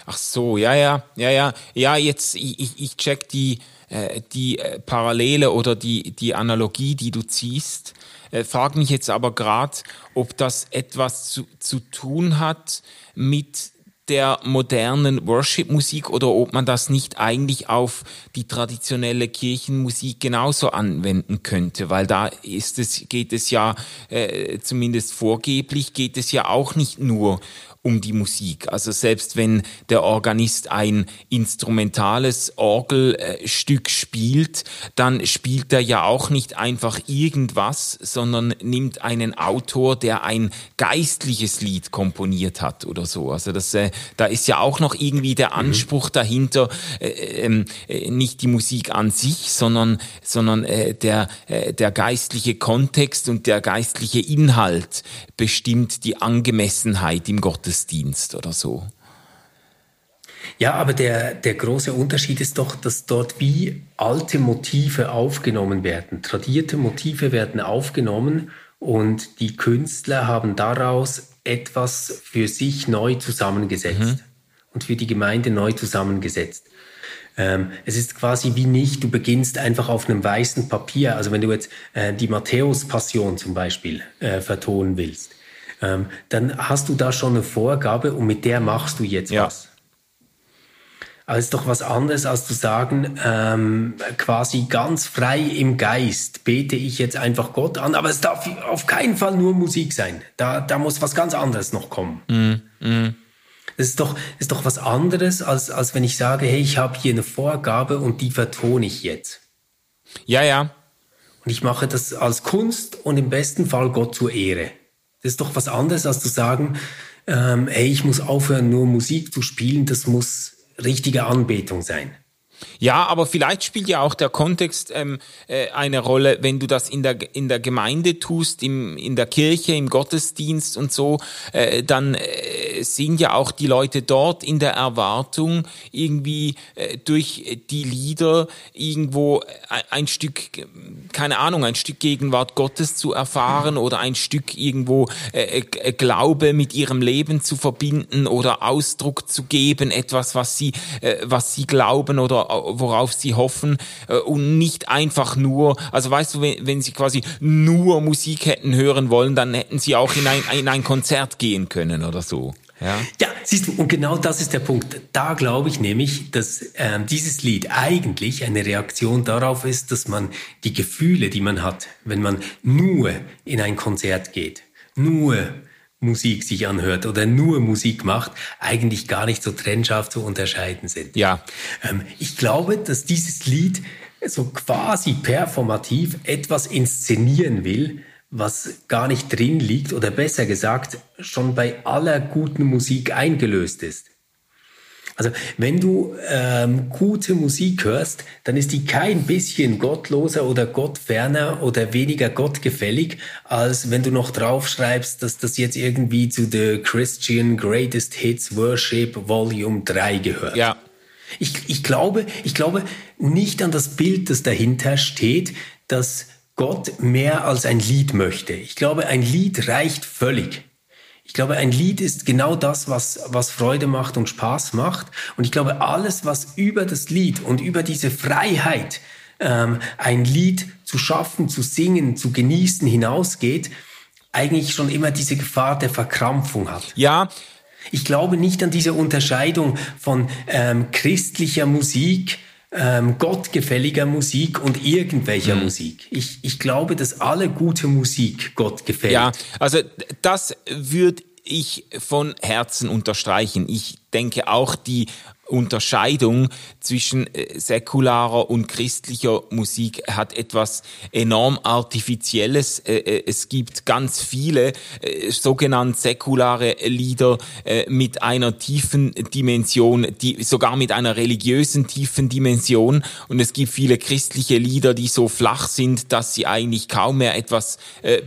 Ach so, ja, ja, ja, ja. Ja, jetzt, ich, ich check die, äh, die äh, Parallele oder die, die Analogie, die du ziehst. Äh, frage mich jetzt aber gerade, ob das etwas zu, zu tun hat mit der modernen Worship-Musik oder ob man das nicht eigentlich auf die traditionelle Kirchenmusik genauso anwenden könnte, weil da ist es, geht es ja, äh, zumindest vorgeblich, geht es ja auch nicht nur um die Musik. Also selbst wenn der Organist ein instrumentales Orgelstück spielt, dann spielt er ja auch nicht einfach irgendwas, sondern nimmt einen Autor, der ein geistliches Lied komponiert hat oder so. Also das, äh, da ist ja auch noch irgendwie der mhm. Anspruch mhm. dahinter, äh, ähm, äh, nicht die Musik an sich, sondern, sondern äh, der, äh, der geistliche Kontext und der geistliche Inhalt bestimmt die Angemessenheit im Gottesdienst. Gottesdienst oder so. Ja, aber der, der große Unterschied ist doch, dass dort wie alte Motive aufgenommen werden. Tradierte Motive werden aufgenommen und die Künstler haben daraus etwas für sich neu zusammengesetzt mhm. und für die Gemeinde neu zusammengesetzt. Ähm, es ist quasi wie nicht, du beginnst einfach auf einem weißen Papier. Also wenn du jetzt äh, die Matthäus-Passion zum Beispiel äh, vertonen willst, ähm, dann hast du da schon eine Vorgabe und mit der machst du jetzt ja. was. Aber es ist doch was anderes, als zu sagen, ähm, quasi ganz frei im Geist bete ich jetzt einfach Gott an, aber es darf auf keinen Fall nur Musik sein. Da, da muss was ganz anderes noch kommen. Mm, mm. Das ist doch, ist doch was anderes, als, als wenn ich sage, hey, ich habe hier eine Vorgabe und die vertone ich jetzt. Ja, ja. Und ich mache das als Kunst und im besten Fall Gott zur Ehre. Das ist doch was anderes, als zu sagen, ähm, hey, ich muss aufhören, nur Musik zu spielen, das muss richtige Anbetung sein. Ja, aber vielleicht spielt ja auch der Kontext ähm, äh, eine Rolle, wenn du das in der in der Gemeinde tust, im in der Kirche, im Gottesdienst und so, äh, dann äh, sind ja auch die Leute dort in der Erwartung irgendwie äh, durch die Lieder irgendwo ein, ein Stück, keine Ahnung, ein Stück Gegenwart Gottes zu erfahren oder ein Stück irgendwo äh, äh, Glaube mit ihrem Leben zu verbinden oder Ausdruck zu geben, etwas, was sie äh, was sie glauben oder worauf sie hoffen äh, und nicht einfach nur, also weißt du, wenn, wenn sie quasi nur Musik hätten hören wollen, dann hätten sie auch in ein, in ein Konzert gehen können oder so. Ja. ja, siehst du, und genau das ist der Punkt. Da glaube ich nämlich, dass ähm, dieses Lied eigentlich eine Reaktion darauf ist, dass man die Gefühle, die man hat, wenn man nur in ein Konzert geht, nur Musik sich anhört oder nur Musik macht, eigentlich gar nicht so trennscharf zu unterscheiden sind. Ja. Ähm, ich glaube, dass dieses Lied so quasi performativ etwas inszenieren will, was gar nicht drin liegt oder besser gesagt schon bei aller guten Musik eingelöst ist. Also wenn du ähm, gute Musik hörst, dann ist die kein bisschen gottloser oder gottferner oder weniger gottgefällig, als wenn du noch draufschreibst, dass das jetzt irgendwie zu The Christian Greatest Hits Worship Volume 3 gehört. Ja. Ich, ich, glaube, ich glaube nicht an das Bild, das dahinter steht, dass Gott mehr als ein Lied möchte. Ich glaube, ein Lied reicht völlig. Ich glaube, ein Lied ist genau das, was, was Freude macht und Spaß macht. Und ich glaube, alles, was über das Lied und über diese Freiheit, ähm, ein Lied zu schaffen, zu singen, zu genießen hinausgeht, eigentlich schon immer diese Gefahr der Verkrampfung hat. Ja. Ich glaube nicht an diese Unterscheidung von ähm, christlicher Musik, ähm, gottgefälliger Musik und irgendwelcher mhm. Musik. Ich, ich glaube, dass alle gute Musik Gott gefällt. Ja, also das würde ich von Herzen unterstreichen. Ich denke auch die Unterscheidung zwischen äh, säkularer und christlicher Musik hat etwas enorm Artifizielles. Äh, äh, es gibt ganz viele sogenannte säkulare Lieder mit einer tiefen Dimension, die sogar mit einer religiösen tiefen Dimension. Und es gibt viele christliche Lieder, die so flach sind, dass sie eigentlich kaum mehr etwas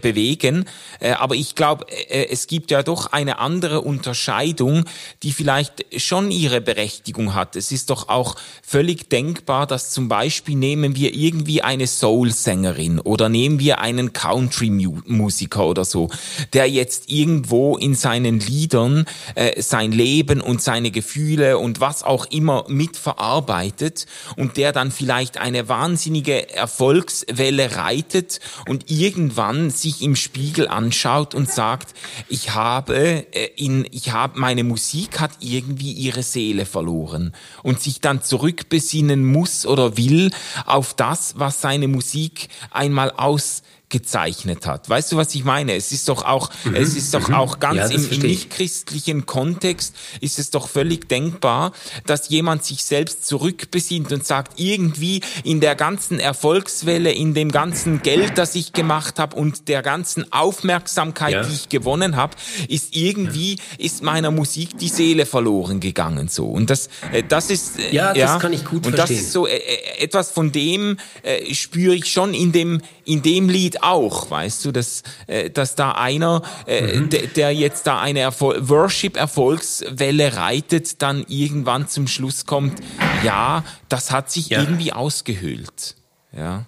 bewegen. Aber ich glaube, es gibt ja doch eine andere Unterscheidung, die vielleicht schon ihre Berechtigung Berechtigung hat. Es ist doch auch völlig denkbar, dass zum Beispiel nehmen wir irgendwie eine Soul-Sängerin oder nehmen wir einen Country-Musiker oder so, der jetzt irgendwo in seinen Liedern äh, sein Leben und seine Gefühle und was auch immer mitverarbeitet und der dann vielleicht eine wahnsinnige Erfolgswelle reitet und irgendwann sich im Spiegel anschaut und sagt, ich habe äh, in, ich habe, meine Musik hat irgendwie ihre Seele verloren verloren und sich dann zurückbesinnen muss oder will auf das, was seine Musik einmal aus gezeichnet hat. Weißt du, was ich meine? Es ist doch auch, mhm. es ist doch mhm. auch ganz ja, im, im nicht-christlichen Kontext ist es doch völlig denkbar, dass jemand sich selbst zurückbesinnt und sagt, irgendwie in der ganzen Erfolgswelle, in dem ganzen Geld, das ich gemacht habe und der ganzen Aufmerksamkeit, ja. die ich gewonnen habe, ist irgendwie, ist meiner Musik die Seele verloren gegangen, so. Und das, äh, das ist, äh, ja, das kann ich gut und verstehen. das ist so, äh, etwas von dem äh, spüre ich schon in dem, in dem Lied auch, weißt du, dass, äh, dass da einer, äh, mhm. der jetzt da eine Erfol Worship-Erfolgswelle reitet, dann irgendwann zum Schluss kommt, ja, das hat sich ja. irgendwie ausgehöhlt. Ja.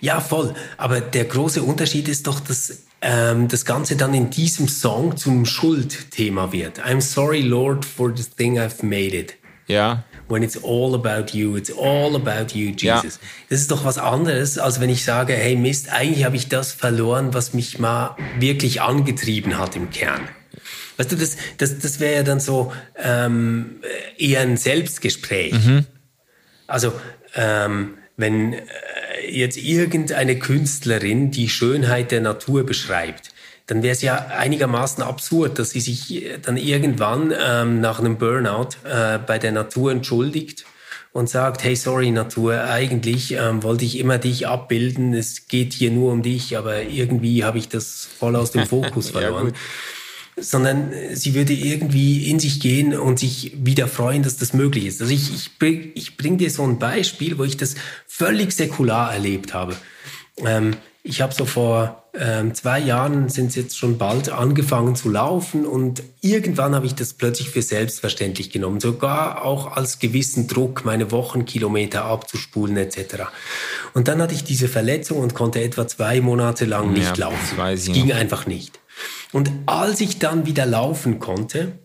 Ja, voll. Aber der große Unterschied ist doch, dass ähm, das Ganze dann in diesem Song zum Schuldthema wird. I'm sorry, Lord, for the thing I've made it. Ja when it's all about you, it's all about you, Jesus. Ja. Das ist doch was anderes, als wenn ich sage, hey Mist, eigentlich habe ich das verloren, was mich mal wirklich angetrieben hat im Kern. Weißt du, das, das, das wäre ja dann so ähm, eher ein Selbstgespräch. Mhm. Also, ähm, wenn äh, jetzt irgendeine Künstlerin die Schönheit der Natur beschreibt, dann wäre es ja einigermaßen absurd, dass sie sich dann irgendwann ähm, nach einem Burnout äh, bei der Natur entschuldigt und sagt, hey, sorry Natur, eigentlich ähm, wollte ich immer dich abbilden, es geht hier nur um dich, aber irgendwie habe ich das voll aus dem Fokus [laughs] verloren. ja, sondern sie würde irgendwie in sich gehen und sich wieder freuen, dass das möglich ist. Also ich, ich, bring, ich bringe dir so ein Beispiel, wo ich das völlig säkular erlebt habe. Ähm, ich habe so vor ähm, zwei Jahren, sind es jetzt schon bald, angefangen zu laufen und irgendwann habe ich das plötzlich für selbstverständlich genommen, sogar auch als gewissen Druck, meine Wochenkilometer abzuspulen etc. Und dann hatte ich diese Verletzung und konnte etwa zwei Monate lang nicht ja, laufen. Es ging noch. einfach nicht. Und als ich dann wieder laufen konnte,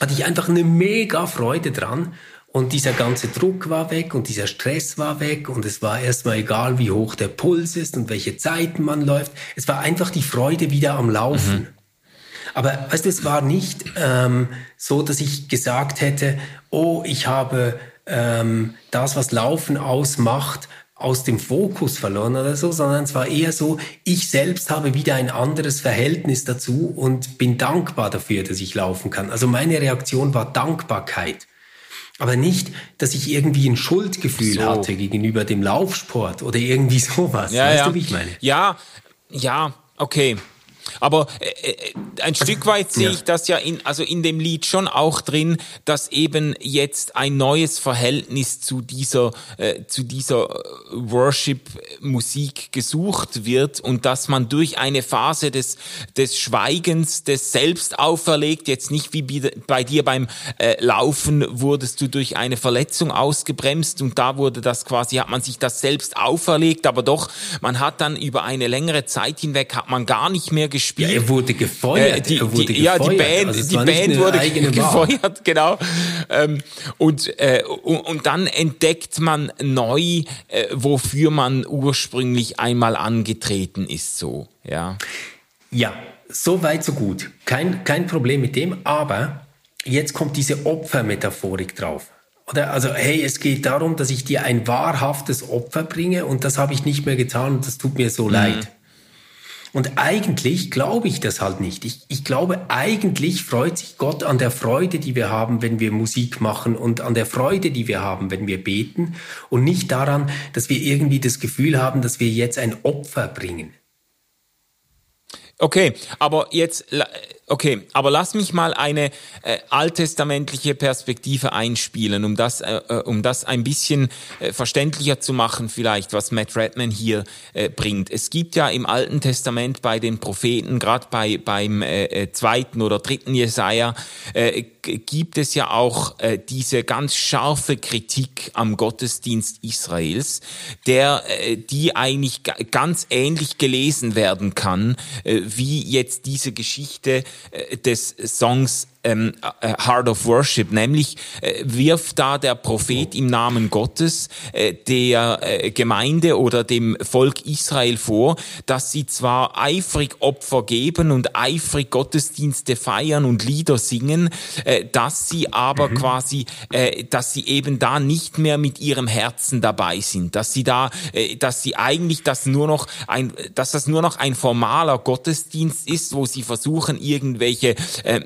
hatte ich einfach eine mega Freude dran und dieser ganze Druck war weg und dieser Stress war weg und es war erstmal egal, wie hoch der Puls ist und welche Zeiten man läuft. Es war einfach die Freude wieder am Laufen. Mhm. Aber weißt du, es war nicht ähm, so, dass ich gesagt hätte, oh, ich habe ähm, das, was Laufen ausmacht, aus dem Fokus verloren oder so, sondern es war eher so, ich selbst habe wieder ein anderes Verhältnis dazu und bin dankbar dafür, dass ich laufen kann. Also meine Reaktion war Dankbarkeit. Aber nicht, dass ich irgendwie ein Schuldgefühl so. hatte gegenüber dem Laufsport oder irgendwie [laughs] sowas. Ja, weißt ja. du, wie ich meine? Ja, ja, okay. Aber äh, äh, ein Stück weit sehe ja. ich das ja in, also in dem Lied schon auch drin, dass eben jetzt ein neues Verhältnis zu dieser, äh, zu dieser äh, Worship-Musik gesucht wird und dass man durch eine Phase des, des Schweigens, des Selbst auferlegt, jetzt nicht wie bei dir beim äh, Laufen wurdest du durch eine Verletzung ausgebremst und da wurde das quasi, hat man sich das selbst auferlegt, aber doch, man hat dann über eine längere Zeit hinweg, hat man gar nicht mehr gespielt. Ja, er wurde gefeuert. Äh, die, er wurde die, gefeuert. Ja, die Band, also die Band wurde gefeuert, Wahl. [laughs] genau. Ähm, und, äh, und, und, dann entdeckt man neu, äh, wofür man ursprünglich einmal angetreten ist, so, ja. Ja, so weit, so gut. Kein, kein Problem mit dem, aber jetzt kommt diese Opfermetaphorik drauf. Oder also, hey, es geht darum, dass ich dir ein wahrhaftes Opfer bringe und das habe ich nicht mehr getan und das tut mir so mhm. leid. Und eigentlich glaube ich das halt nicht. Ich, ich glaube, eigentlich freut sich Gott an der Freude, die wir haben, wenn wir Musik machen und an der Freude, die wir haben, wenn wir beten und nicht daran, dass wir irgendwie das Gefühl haben, dass wir jetzt ein Opfer bringen. Okay, aber jetzt Okay, aber lass mich mal eine äh, alttestamentliche Perspektive einspielen, um das, äh, äh, um das ein bisschen äh, verständlicher zu machen, vielleicht, was Matt Redman hier äh, bringt. Es gibt ja im Alten Testament bei den Propheten, gerade bei beim äh, äh, zweiten oder dritten Jesaja, äh, gibt es ja auch äh, diese ganz scharfe Kritik am Gottesdienst Israels, der äh, die eigentlich ganz ähnlich gelesen werden kann, äh, wie jetzt diese Geschichte des Songs ähm, äh, Heart of Worship, nämlich äh, wirft da der Prophet im Namen Gottes äh, der äh, Gemeinde oder dem Volk Israel vor, dass sie zwar eifrig Opfer geben und eifrig Gottesdienste feiern und Lieder singen, äh, dass sie aber mhm. quasi, äh, dass sie eben da nicht mehr mit ihrem Herzen dabei sind, dass sie da, äh, dass sie eigentlich das nur noch ein, dass das nur noch ein formaler Gottesdienst ist, wo sie versuchen irgendwelche äh,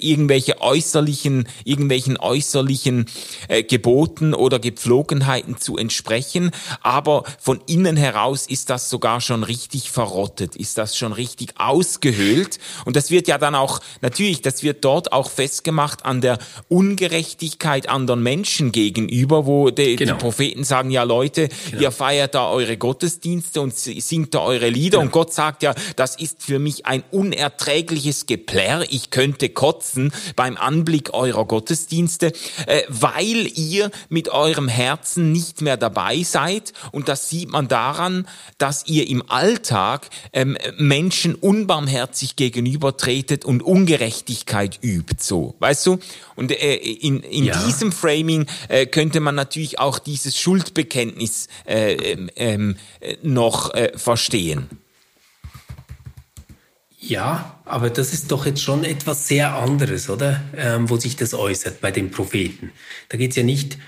irgendwelche äußerlichen, irgendwelchen äußerlichen äh, Geboten oder Gepflogenheiten zu entsprechen, aber von innen heraus ist das sogar schon richtig verrottet, ist das schon richtig ausgehöhlt und das wird ja dann auch, natürlich, das wird dort auch festgemacht an der Ungerechtigkeit anderen Menschen gegenüber, wo die, genau. die Propheten sagen, ja Leute, genau. ihr feiert da eure Gottesdienste und singt da eure Lieder genau. und Gott sagt ja, das ist für mich ein unerträgliches Geplärr, ich könnte kotzen kotzen beim Anblick eurer Gottesdienste, äh, weil ihr mit eurem Herzen nicht mehr dabei seid. Und das sieht man daran, dass ihr im Alltag ähm, Menschen unbarmherzig gegenübertretet und Ungerechtigkeit übt. So, weißt du? Und äh, in, in ja. diesem Framing äh, könnte man natürlich auch dieses Schuldbekenntnis äh, ähm, äh, noch äh, verstehen. Ja, aber das ist doch jetzt schon etwas sehr anderes, oder? Ähm, wo sich das äußert bei den Propheten. Da geht es ja nicht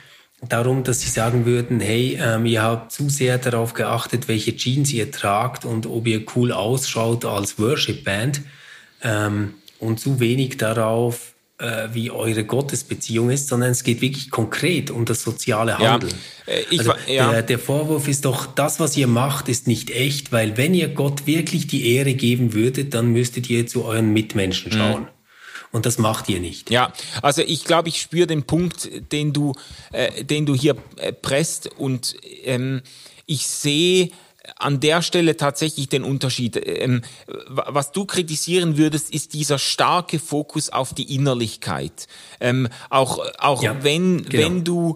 darum, dass sie sagen würden, hey, ähm, ihr habt zu sehr darauf geachtet, welche Jeans ihr tragt und ob ihr cool ausschaut als Worship-Band ähm, und zu wenig darauf, wie eure Gottesbeziehung ist, sondern es geht wirklich konkret um das soziale Handeln. Ja, äh, ich, also ja. der, der Vorwurf ist doch, das, was ihr macht, ist nicht echt, weil wenn ihr Gott wirklich die Ehre geben würdet, dann müsstet ihr zu euren Mitmenschen mhm. schauen. Mhm. Und das macht ihr nicht. Ja, also ich glaube, ich spüre den Punkt, den du, äh, den du hier äh, presst und ähm, ich sehe an der Stelle tatsächlich den Unterschied. Ähm, was du kritisieren würdest, ist dieser starke Fokus auf die Innerlichkeit. Ähm, auch auch ja, wenn, genau. wenn du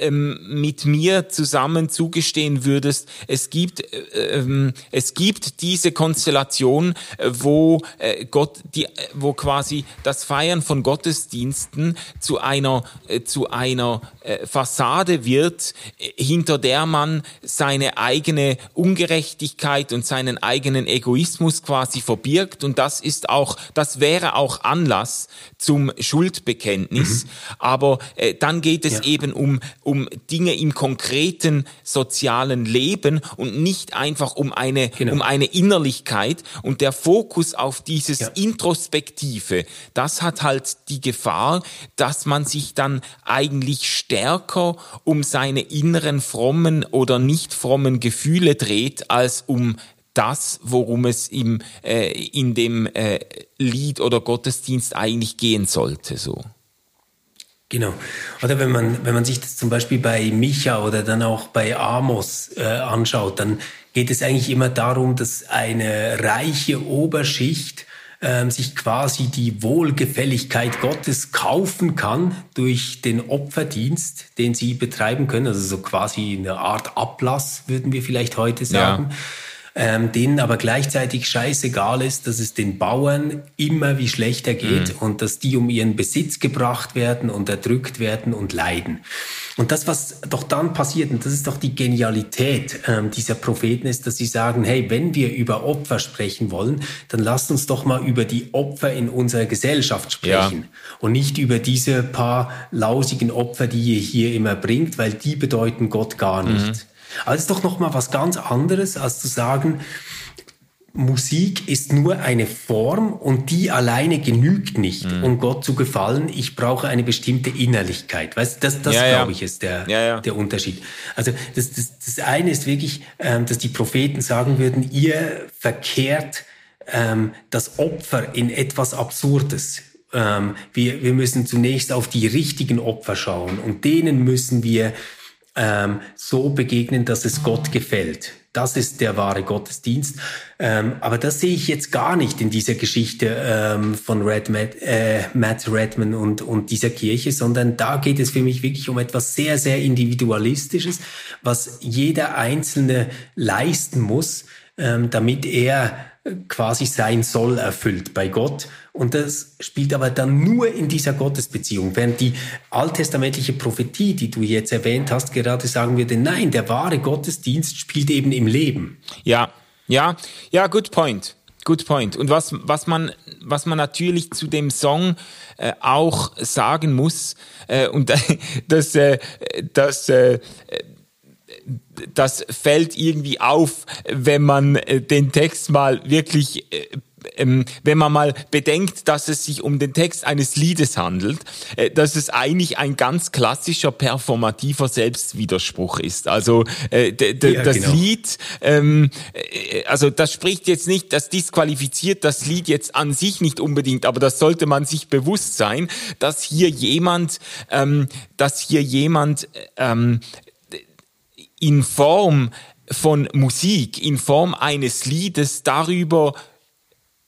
ähm, mit mir zusammen zugestehen würdest, es gibt, äh, ähm, es gibt diese Konstellation, äh, wo äh, Gott, die, wo quasi das Feiern von Gottesdiensten zu einer, äh, zu einer äh, Fassade wird, äh, hinter der man seine eigene Ungerechtigkeit und seinen eigenen Egoismus quasi verbirgt. Und das ist auch, das wäre auch Anlass zum Schuldbekenntnis. Mhm. Aber äh, dann geht es ja. eben um, um Dinge im konkreten sozialen Leben und nicht einfach um eine, genau. um eine Innerlichkeit. Und der Fokus auf dieses ja. Introspektive, das hat halt die Gefahr, dass man sich dann eigentlich stärker um seine inneren frommen oder nicht frommen Gefühle dreht, als um das, worum es im, äh, in dem äh, Lied oder Gottesdienst eigentlich gehen sollte. So. Genau. Oder wenn man, wenn man sich das zum Beispiel bei Micha oder dann auch bei Amos äh, anschaut, dann geht es eigentlich immer darum, dass eine reiche Oberschicht ähm, sich quasi die Wohlgefälligkeit Gottes kaufen kann durch den Opferdienst, den sie betreiben können. Also so quasi eine Art Ablass, würden wir vielleicht heute sagen. Ja ähm, denen aber gleichzeitig scheißegal ist, dass es den Bauern immer wie schlechter geht mhm. und dass die um ihren Besitz gebracht werden und erdrückt werden und leiden. Und das, was doch dann passiert, und das ist doch die Genialität ähm, dieser Propheten, ist, dass sie sagen, hey, wenn wir über Opfer sprechen wollen, dann lasst uns doch mal über die Opfer in unserer Gesellschaft sprechen ja. und nicht über diese paar lausigen Opfer, die ihr hier immer bringt, weil die bedeuten Gott gar nicht. Mhm. Also ist doch noch mal was ganz anderes, als zu sagen, Musik ist nur eine Form und die alleine genügt nicht, mhm. um Gott zu gefallen. Ich brauche eine bestimmte Innerlichkeit. Weißt das, das ja, glaube ich, ist der, ja, ja. der Unterschied. Also das, das, das eine ist wirklich, ähm, dass die Propheten sagen würden, ihr verkehrt ähm, das Opfer in etwas Absurdes. Ähm, wir, wir müssen zunächst auf die richtigen Opfer schauen und denen müssen wir ähm, so begegnen, dass es Gott gefällt. Das ist der wahre Gottesdienst. Ähm, aber das sehe ich jetzt gar nicht in dieser Geschichte ähm, von Red Matt, äh, Matt Redman und, und dieser Kirche, sondern da geht es für mich wirklich um etwas sehr, sehr Individualistisches, was jeder Einzelne leisten muss, ähm, damit er quasi sein Soll erfüllt bei Gott. Und das spielt aber dann nur in dieser Gottesbeziehung. Während die alttestamentliche Prophetie, die du jetzt erwähnt hast, gerade sagen würde, nein, der wahre Gottesdienst spielt eben im Leben. Ja, ja, ja, good point. Good point. Und was, was, man, was man natürlich zu dem Song äh, auch sagen muss, äh, und [laughs] das, äh, das äh, das fällt irgendwie auf, wenn man äh, den Text mal wirklich äh, ähm, wenn man mal bedenkt, dass es sich um den Text eines Liedes handelt, äh, dass es eigentlich ein ganz klassischer performativer Selbstwiderspruch ist. Also ja, das genau. Lied, ähm, äh, also das spricht jetzt nicht, das disqualifiziert das Lied jetzt an sich nicht unbedingt, aber das sollte man sich bewusst sein, dass hier jemand, ähm, dass hier jemand in Form von Musik, in Form eines Liedes darüber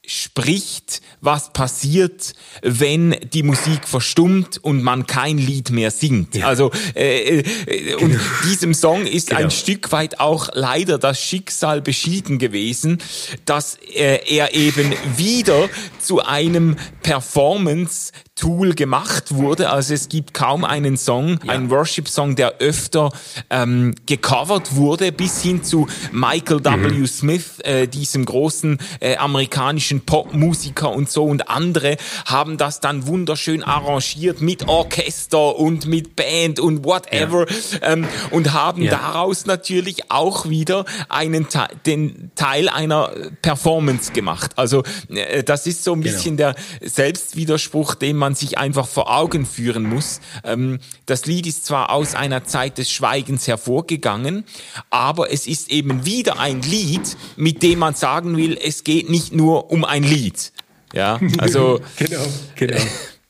spricht, was passiert, wenn die Musik verstummt und man kein Lied mehr singt. Ja. Also äh, äh, und genau. diesem Song ist genau. ein Stück weit auch leider das Schicksal beschieden gewesen, dass äh, er eben wieder zu einem Performance Tool gemacht wurde. Also es gibt kaum einen Song, ja. einen Worship-Song, der öfter ähm, gecovert wurde, bis hin zu Michael W. Mhm. Smith, äh, diesem großen äh, amerikanischen amerikanischen Popmusiker und so und andere haben das dann wunderschön arrangiert mit Orchester und mit Band und whatever ja. ähm, und haben ja. daraus natürlich auch wieder einen den Teil einer Performance gemacht. Also äh, das ist so ein genau. bisschen der Selbstwiderspruch, den man sich einfach vor Augen führen muss. Ähm, das Lied ist zwar aus einer Zeit des Schweigens hervorgegangen, aber es ist eben wieder ein Lied, mit dem man sagen will, es geht nicht nur um ein Lied. Ja, also. [laughs] genau, genau,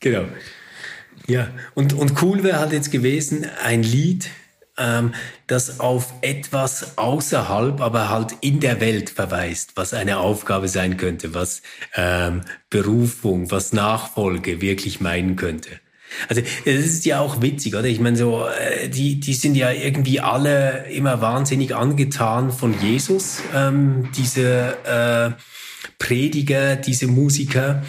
genau. Ja, und, und cool wäre halt jetzt gewesen, ein Lied, ähm, das auf etwas außerhalb, aber halt in der Welt verweist, was eine Aufgabe sein könnte, was ähm, Berufung, was Nachfolge wirklich meinen könnte. Also es ist ja auch witzig, oder? Ich meine, so äh, die die sind ja irgendwie alle immer wahnsinnig angetan von Jesus, ähm, diese äh, Prediger, diese Musiker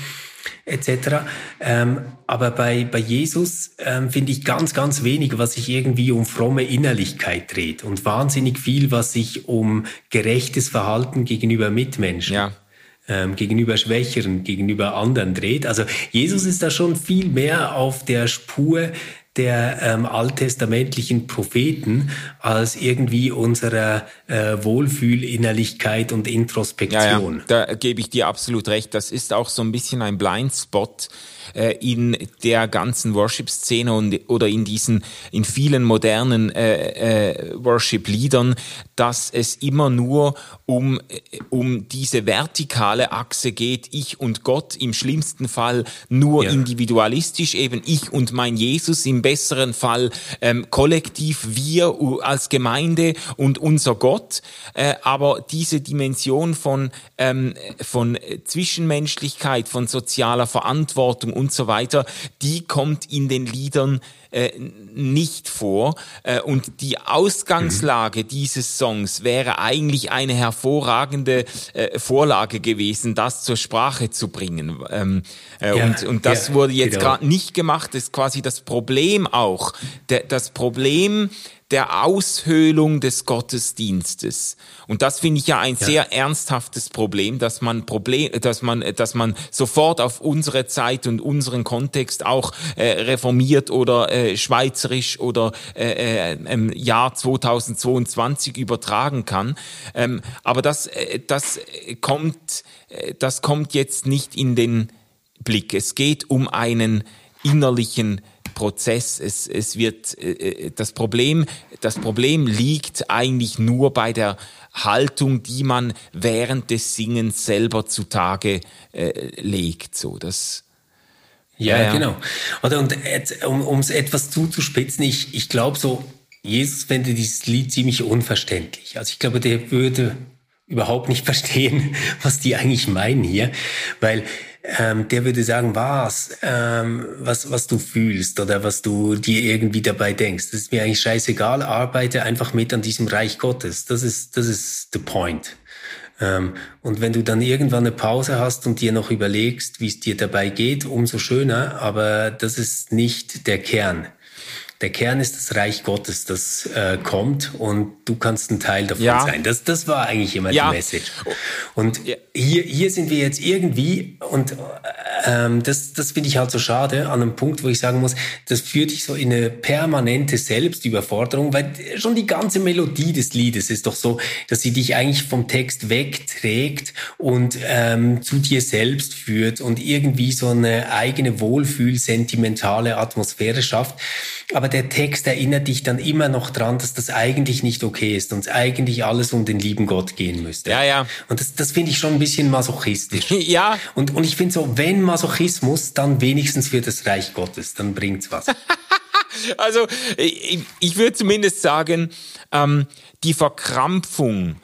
etc. Ähm, aber bei, bei Jesus ähm, finde ich ganz, ganz wenig, was sich irgendwie um fromme Innerlichkeit dreht und wahnsinnig viel, was sich um gerechtes Verhalten gegenüber Mitmenschen. Ja. Ähm, gegenüber Schwächeren, gegenüber anderen dreht. Also Jesus ist da schon viel mehr auf der Spur der ähm, alttestamentlichen Propheten als irgendwie unserer äh, Wohlfühlinnerlichkeit und Introspektion. Ja, ja, da gebe ich dir absolut recht. Das ist auch so ein bisschen ein Blindspot äh, in der ganzen Worship-Szene und oder in diesen in vielen modernen äh, äh, Worship-Liedern, dass es immer nur um um diese vertikale Achse geht, ich und Gott im schlimmsten Fall nur ja. individualistisch eben ich und mein Jesus im besseren Fall ähm, kollektiv wir als Gemeinde und unser Gott, äh, aber diese Dimension von ähm, von Zwischenmenschlichkeit, von sozialer Verantwortung und so weiter, die kommt in den Liedern äh, nicht vor. Äh, und die Ausgangslage mhm. dieses Songs wäre eigentlich eine hervorragende äh, Vorlage gewesen, das zur Sprache zu bringen. Ähm, äh, ja, und, und das ja, wurde jetzt genau. gerade nicht gemacht. Das ist quasi das Problem auch. Der, das Problem der Aushöhlung des Gottesdienstes. Und das finde ich ja ein ja. sehr ernsthaftes Problem, dass man Problem, dass man, dass man sofort auf unsere Zeit und unseren Kontext auch äh, reformiert oder äh, schweizerisch oder äh, äh, im Jahr 2022 übertragen kann. Ähm, aber das, äh, das kommt, äh, das kommt jetzt nicht in den Blick. Es geht um einen innerlichen Prozess. Es, es wird äh, äh, das Problem, das Problem liegt eigentlich nur bei der Haltung, die man während des Singens selber zutage äh, legt. So, das ja, ja, genau. Oder und um es etwas zuzuspitzen, ich, ich glaube so, Jesus fände dieses Lied ziemlich unverständlich. Also ich glaube, der würde überhaupt nicht [laughs] verstehen, was die eigentlich meinen hier, weil ähm, der würde sagen, was, ähm, was, was du fühlst oder was du dir irgendwie dabei denkst. Das ist mir eigentlich scheißegal. Arbeite einfach mit an diesem Reich Gottes. Das ist, das ist the point. Ähm, und wenn du dann irgendwann eine Pause hast und dir noch überlegst, wie es dir dabei geht, umso schöner. Aber das ist nicht der Kern. Der Kern ist das Reich Gottes, das äh, kommt und du kannst ein Teil davon ja. sein. Das, das war eigentlich immer ja. die Message. Und ja. hier, hier sind wir jetzt irgendwie und ähm, das, das finde ich halt so schade an einem Punkt, wo ich sagen muss, das führt dich so in eine permanente Selbstüberforderung, weil schon die ganze Melodie des Liedes ist doch so, dass sie dich eigentlich vom Text wegträgt und ähm, zu dir selbst führt und irgendwie so eine eigene Wohlfühl, sentimentale Atmosphäre schafft. Aber der Text erinnert dich dann immer noch dran, dass das eigentlich nicht okay ist und eigentlich alles um den lieben Gott gehen müsste. Ja, ja. Und das, das finde ich schon ein bisschen masochistisch. [laughs] ja. Und, und ich finde so, wenn Masochismus, dann wenigstens für das Reich Gottes, dann bringt's was. [laughs] also ich, ich würde zumindest sagen, ähm, die Verkrampfung,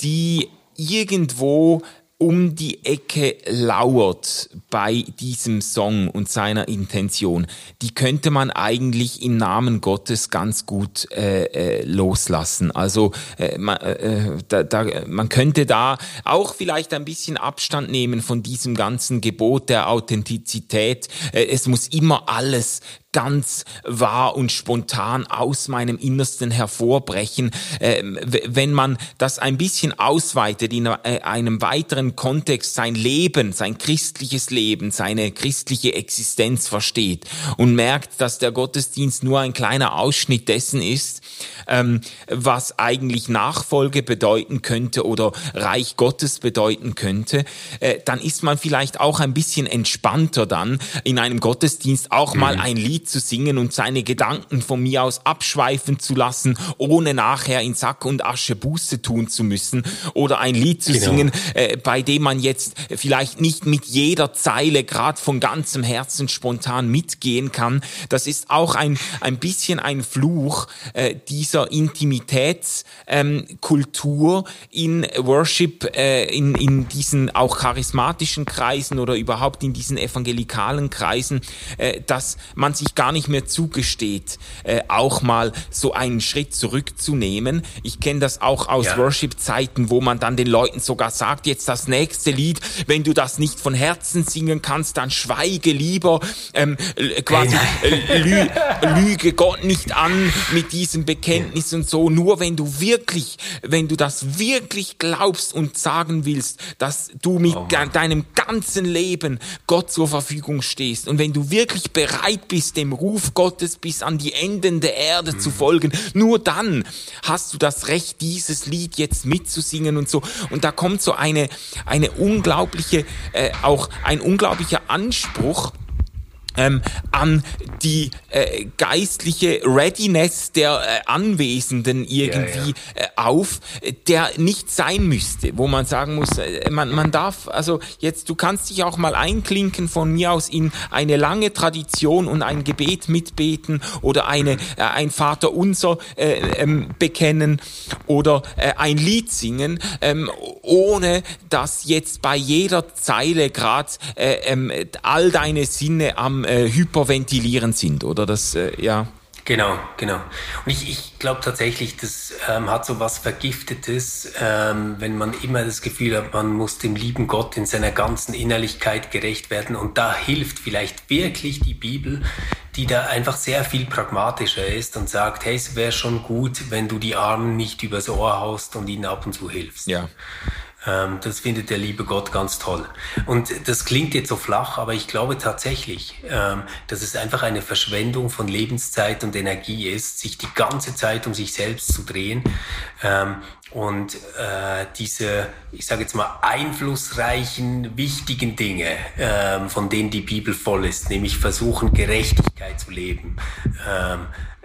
die irgendwo um die Ecke lauert bei diesem Song und seiner Intention, die könnte man eigentlich im Namen Gottes ganz gut äh, äh, loslassen. Also äh, man, äh, da, da, man könnte da auch vielleicht ein bisschen Abstand nehmen von diesem ganzen Gebot der Authentizität. Äh, es muss immer alles ganz wahr und spontan aus meinem Innersten hervorbrechen. Äh, wenn man das ein bisschen ausweitet in äh, einem weiteren Kontext, sein Leben, sein christliches Leben, seine christliche Existenz versteht und merkt, dass der Gottesdienst nur ein kleiner Ausschnitt dessen ist, ähm, was eigentlich Nachfolge bedeuten könnte oder Reich Gottes bedeuten könnte, äh, dann ist man vielleicht auch ein bisschen entspannter dann in einem Gottesdienst auch mhm. mal ein Lied zu singen und seine Gedanken von mir aus abschweifen zu lassen, ohne nachher in Sack und Asche Buße tun zu müssen oder ein Lied zu genau. singen, äh, bei dem man jetzt vielleicht nicht mit jeder Zeile gerade von ganzem Herzen spontan mitgehen kann. Das ist auch ein, ein bisschen ein Fluch äh, dieser Intimitätskultur ähm, in Worship, äh, in, in diesen auch charismatischen Kreisen oder überhaupt in diesen evangelikalen Kreisen, äh, dass man sich gar nicht mehr zugesteht, äh, auch mal so einen Schritt zurückzunehmen. Ich kenne das auch aus ja. Worship-Zeiten, wo man dann den Leuten sogar sagt, jetzt das nächste Lied, wenn du das nicht von Herzen singen kannst, dann schweige lieber, ähm, quasi äh, lü lüge Gott nicht an mit diesem Bekenntnis und so. Nur wenn du wirklich, wenn du das wirklich glaubst und sagen willst, dass du mit oh deinem ganzen Leben Gott zur Verfügung stehst und wenn du wirklich bereit bist, dem Ruf Gottes bis an die Enden der Erde mhm. zu folgen, nur dann hast du das Recht, dieses Lied jetzt mitzusingen und so. Und da kommt so eine, eine unglaubliche, äh, auch ein unglaublicher Anspruch, ähm, an die äh, geistliche Readiness der äh, Anwesenden irgendwie ja, ja. Äh, auf, der nicht sein müsste, wo man sagen muss, äh, man, man darf, also jetzt, du kannst dich auch mal einklinken von mir aus in eine lange Tradition und ein Gebet mitbeten oder eine, äh, ein Vater unser äh, ähm, bekennen oder ein Lied singen, ähm, ohne dass jetzt bei jeder Zeile gerade äh, ähm, all deine Sinne am äh, hyperventilieren sind, oder das, äh, ja. Genau, genau. Und ich, ich glaube tatsächlich, das ähm, hat so was Vergiftetes, ähm, wenn man immer das Gefühl hat, man muss dem lieben Gott in seiner ganzen Innerlichkeit gerecht werden. Und da hilft vielleicht wirklich die Bibel, die da einfach sehr viel pragmatischer ist und sagt, hey, es wäre schon gut, wenn du die Armen nicht übers Ohr haust und ihnen ab und zu hilfst. Ja. Ähm, das findet der liebe Gott ganz toll. Und das klingt jetzt so flach, aber ich glaube tatsächlich, ähm, dass es einfach eine Verschwendung von Lebenszeit und Energie ist, sich die ganze Zeit um sich selbst zu drehen ähm, und äh, diese, ich sage jetzt mal, einflussreichen, wichtigen Dinge, von denen die Bibel voll ist, nämlich versuchen, Gerechtigkeit zu leben,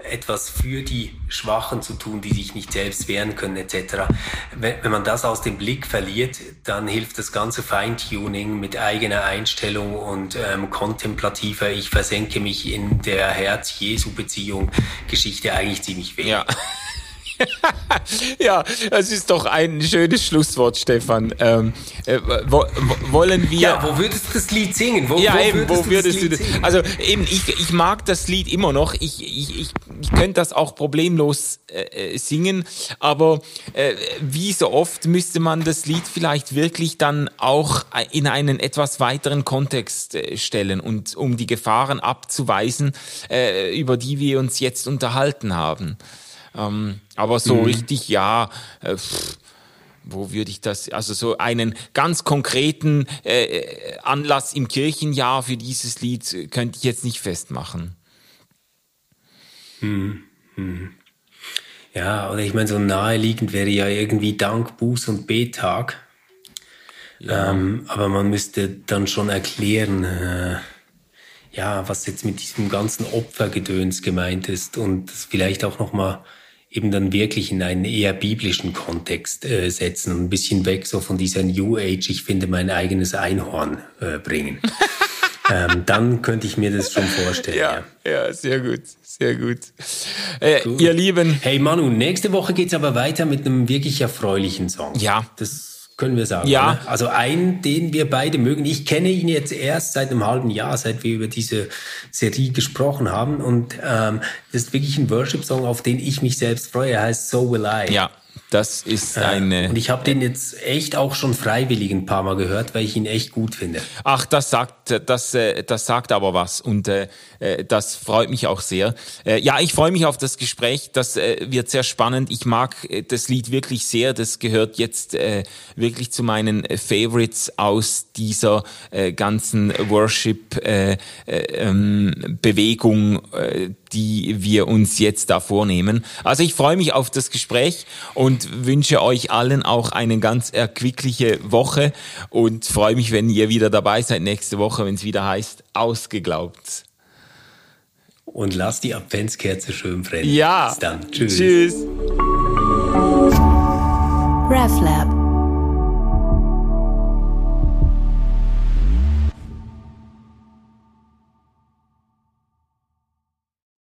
etwas für die Schwachen zu tun, die sich nicht selbst wehren können etc. Wenn man das aus dem Blick verliert, dann hilft das ganze Feintuning mit eigener Einstellung und ähm, kontemplativer, ich versenke mich in der Herz-Jesu-Beziehung Geschichte eigentlich ziemlich wenig. Ja. [laughs] [laughs] ja, das ist doch ein schönes Schlusswort, Stefan. Ähm, äh, wo, wo, wollen wir. Ja, wo würdest du das Lied singen? Wo, ja, wo eben, würdest wo würdest du das, singen? Also eben, ich, ich mag das Lied immer noch. Ich, ich, ich, ich könnte das auch problemlos äh, äh, singen, aber äh, wie so oft müsste man das Lied vielleicht wirklich dann auch in einen etwas weiteren Kontext äh, stellen und um die Gefahren abzuweisen, äh, über die wir uns jetzt unterhalten haben. Ähm, aber so mhm. richtig, ja, äh, pff, wo würde ich das, also so einen ganz konkreten äh, Anlass im Kirchenjahr für dieses Lied könnte ich jetzt nicht festmachen. Mhm. Mhm. Ja, oder ich meine, so naheliegend wäre ja irgendwie Dank, Buß und Betag. Ja. Ähm, aber man müsste dann schon erklären, äh, ja, was jetzt mit diesem ganzen Opfergedöns gemeint ist und vielleicht auch nochmal eben dann wirklich in einen eher biblischen Kontext äh, setzen und ein bisschen weg so von dieser New Age, ich finde mein eigenes Einhorn äh, bringen. [laughs] ähm, dann könnte ich mir das schon vorstellen. Ja, ja. ja sehr gut, sehr gut. Äh, gut. Ihr Lieben. Hey Manu, nächste Woche geht's aber weiter mit einem wirklich erfreulichen Song. Ja. Das können wir sagen. Ja. Oder? Also einen, den wir beide mögen. Ich kenne ihn jetzt erst seit einem halben Jahr, seit wir über diese Serie gesprochen haben. Und ähm, das ist wirklich ein Worship-Song, auf den ich mich selbst freue. Er heißt So Will I. Ja, Das ist eine. Und ich habe den jetzt echt auch schon freiwillig ein paar Mal gehört, weil ich ihn echt gut finde. Ach, das sagt, das, äh, das sagt aber was und äh, äh, das freut mich auch sehr. Äh, ja, ich freue mich auf das Gespräch. Das äh, wird sehr spannend. Ich mag äh, das Lied wirklich sehr. Das gehört jetzt äh, wirklich zu meinen Favorites aus dieser äh, ganzen Worship die wir uns jetzt da vornehmen. Also ich freue mich auf das Gespräch und wünsche euch allen auch eine ganz erquickliche Woche und freue mich, wenn ihr wieder dabei seid nächste Woche, wenn es wieder heißt, ausgeglaubt. Und lasst die Adventskerze schön brennen. Ja. Bis dann. Tschüss. Tschüss. RefLab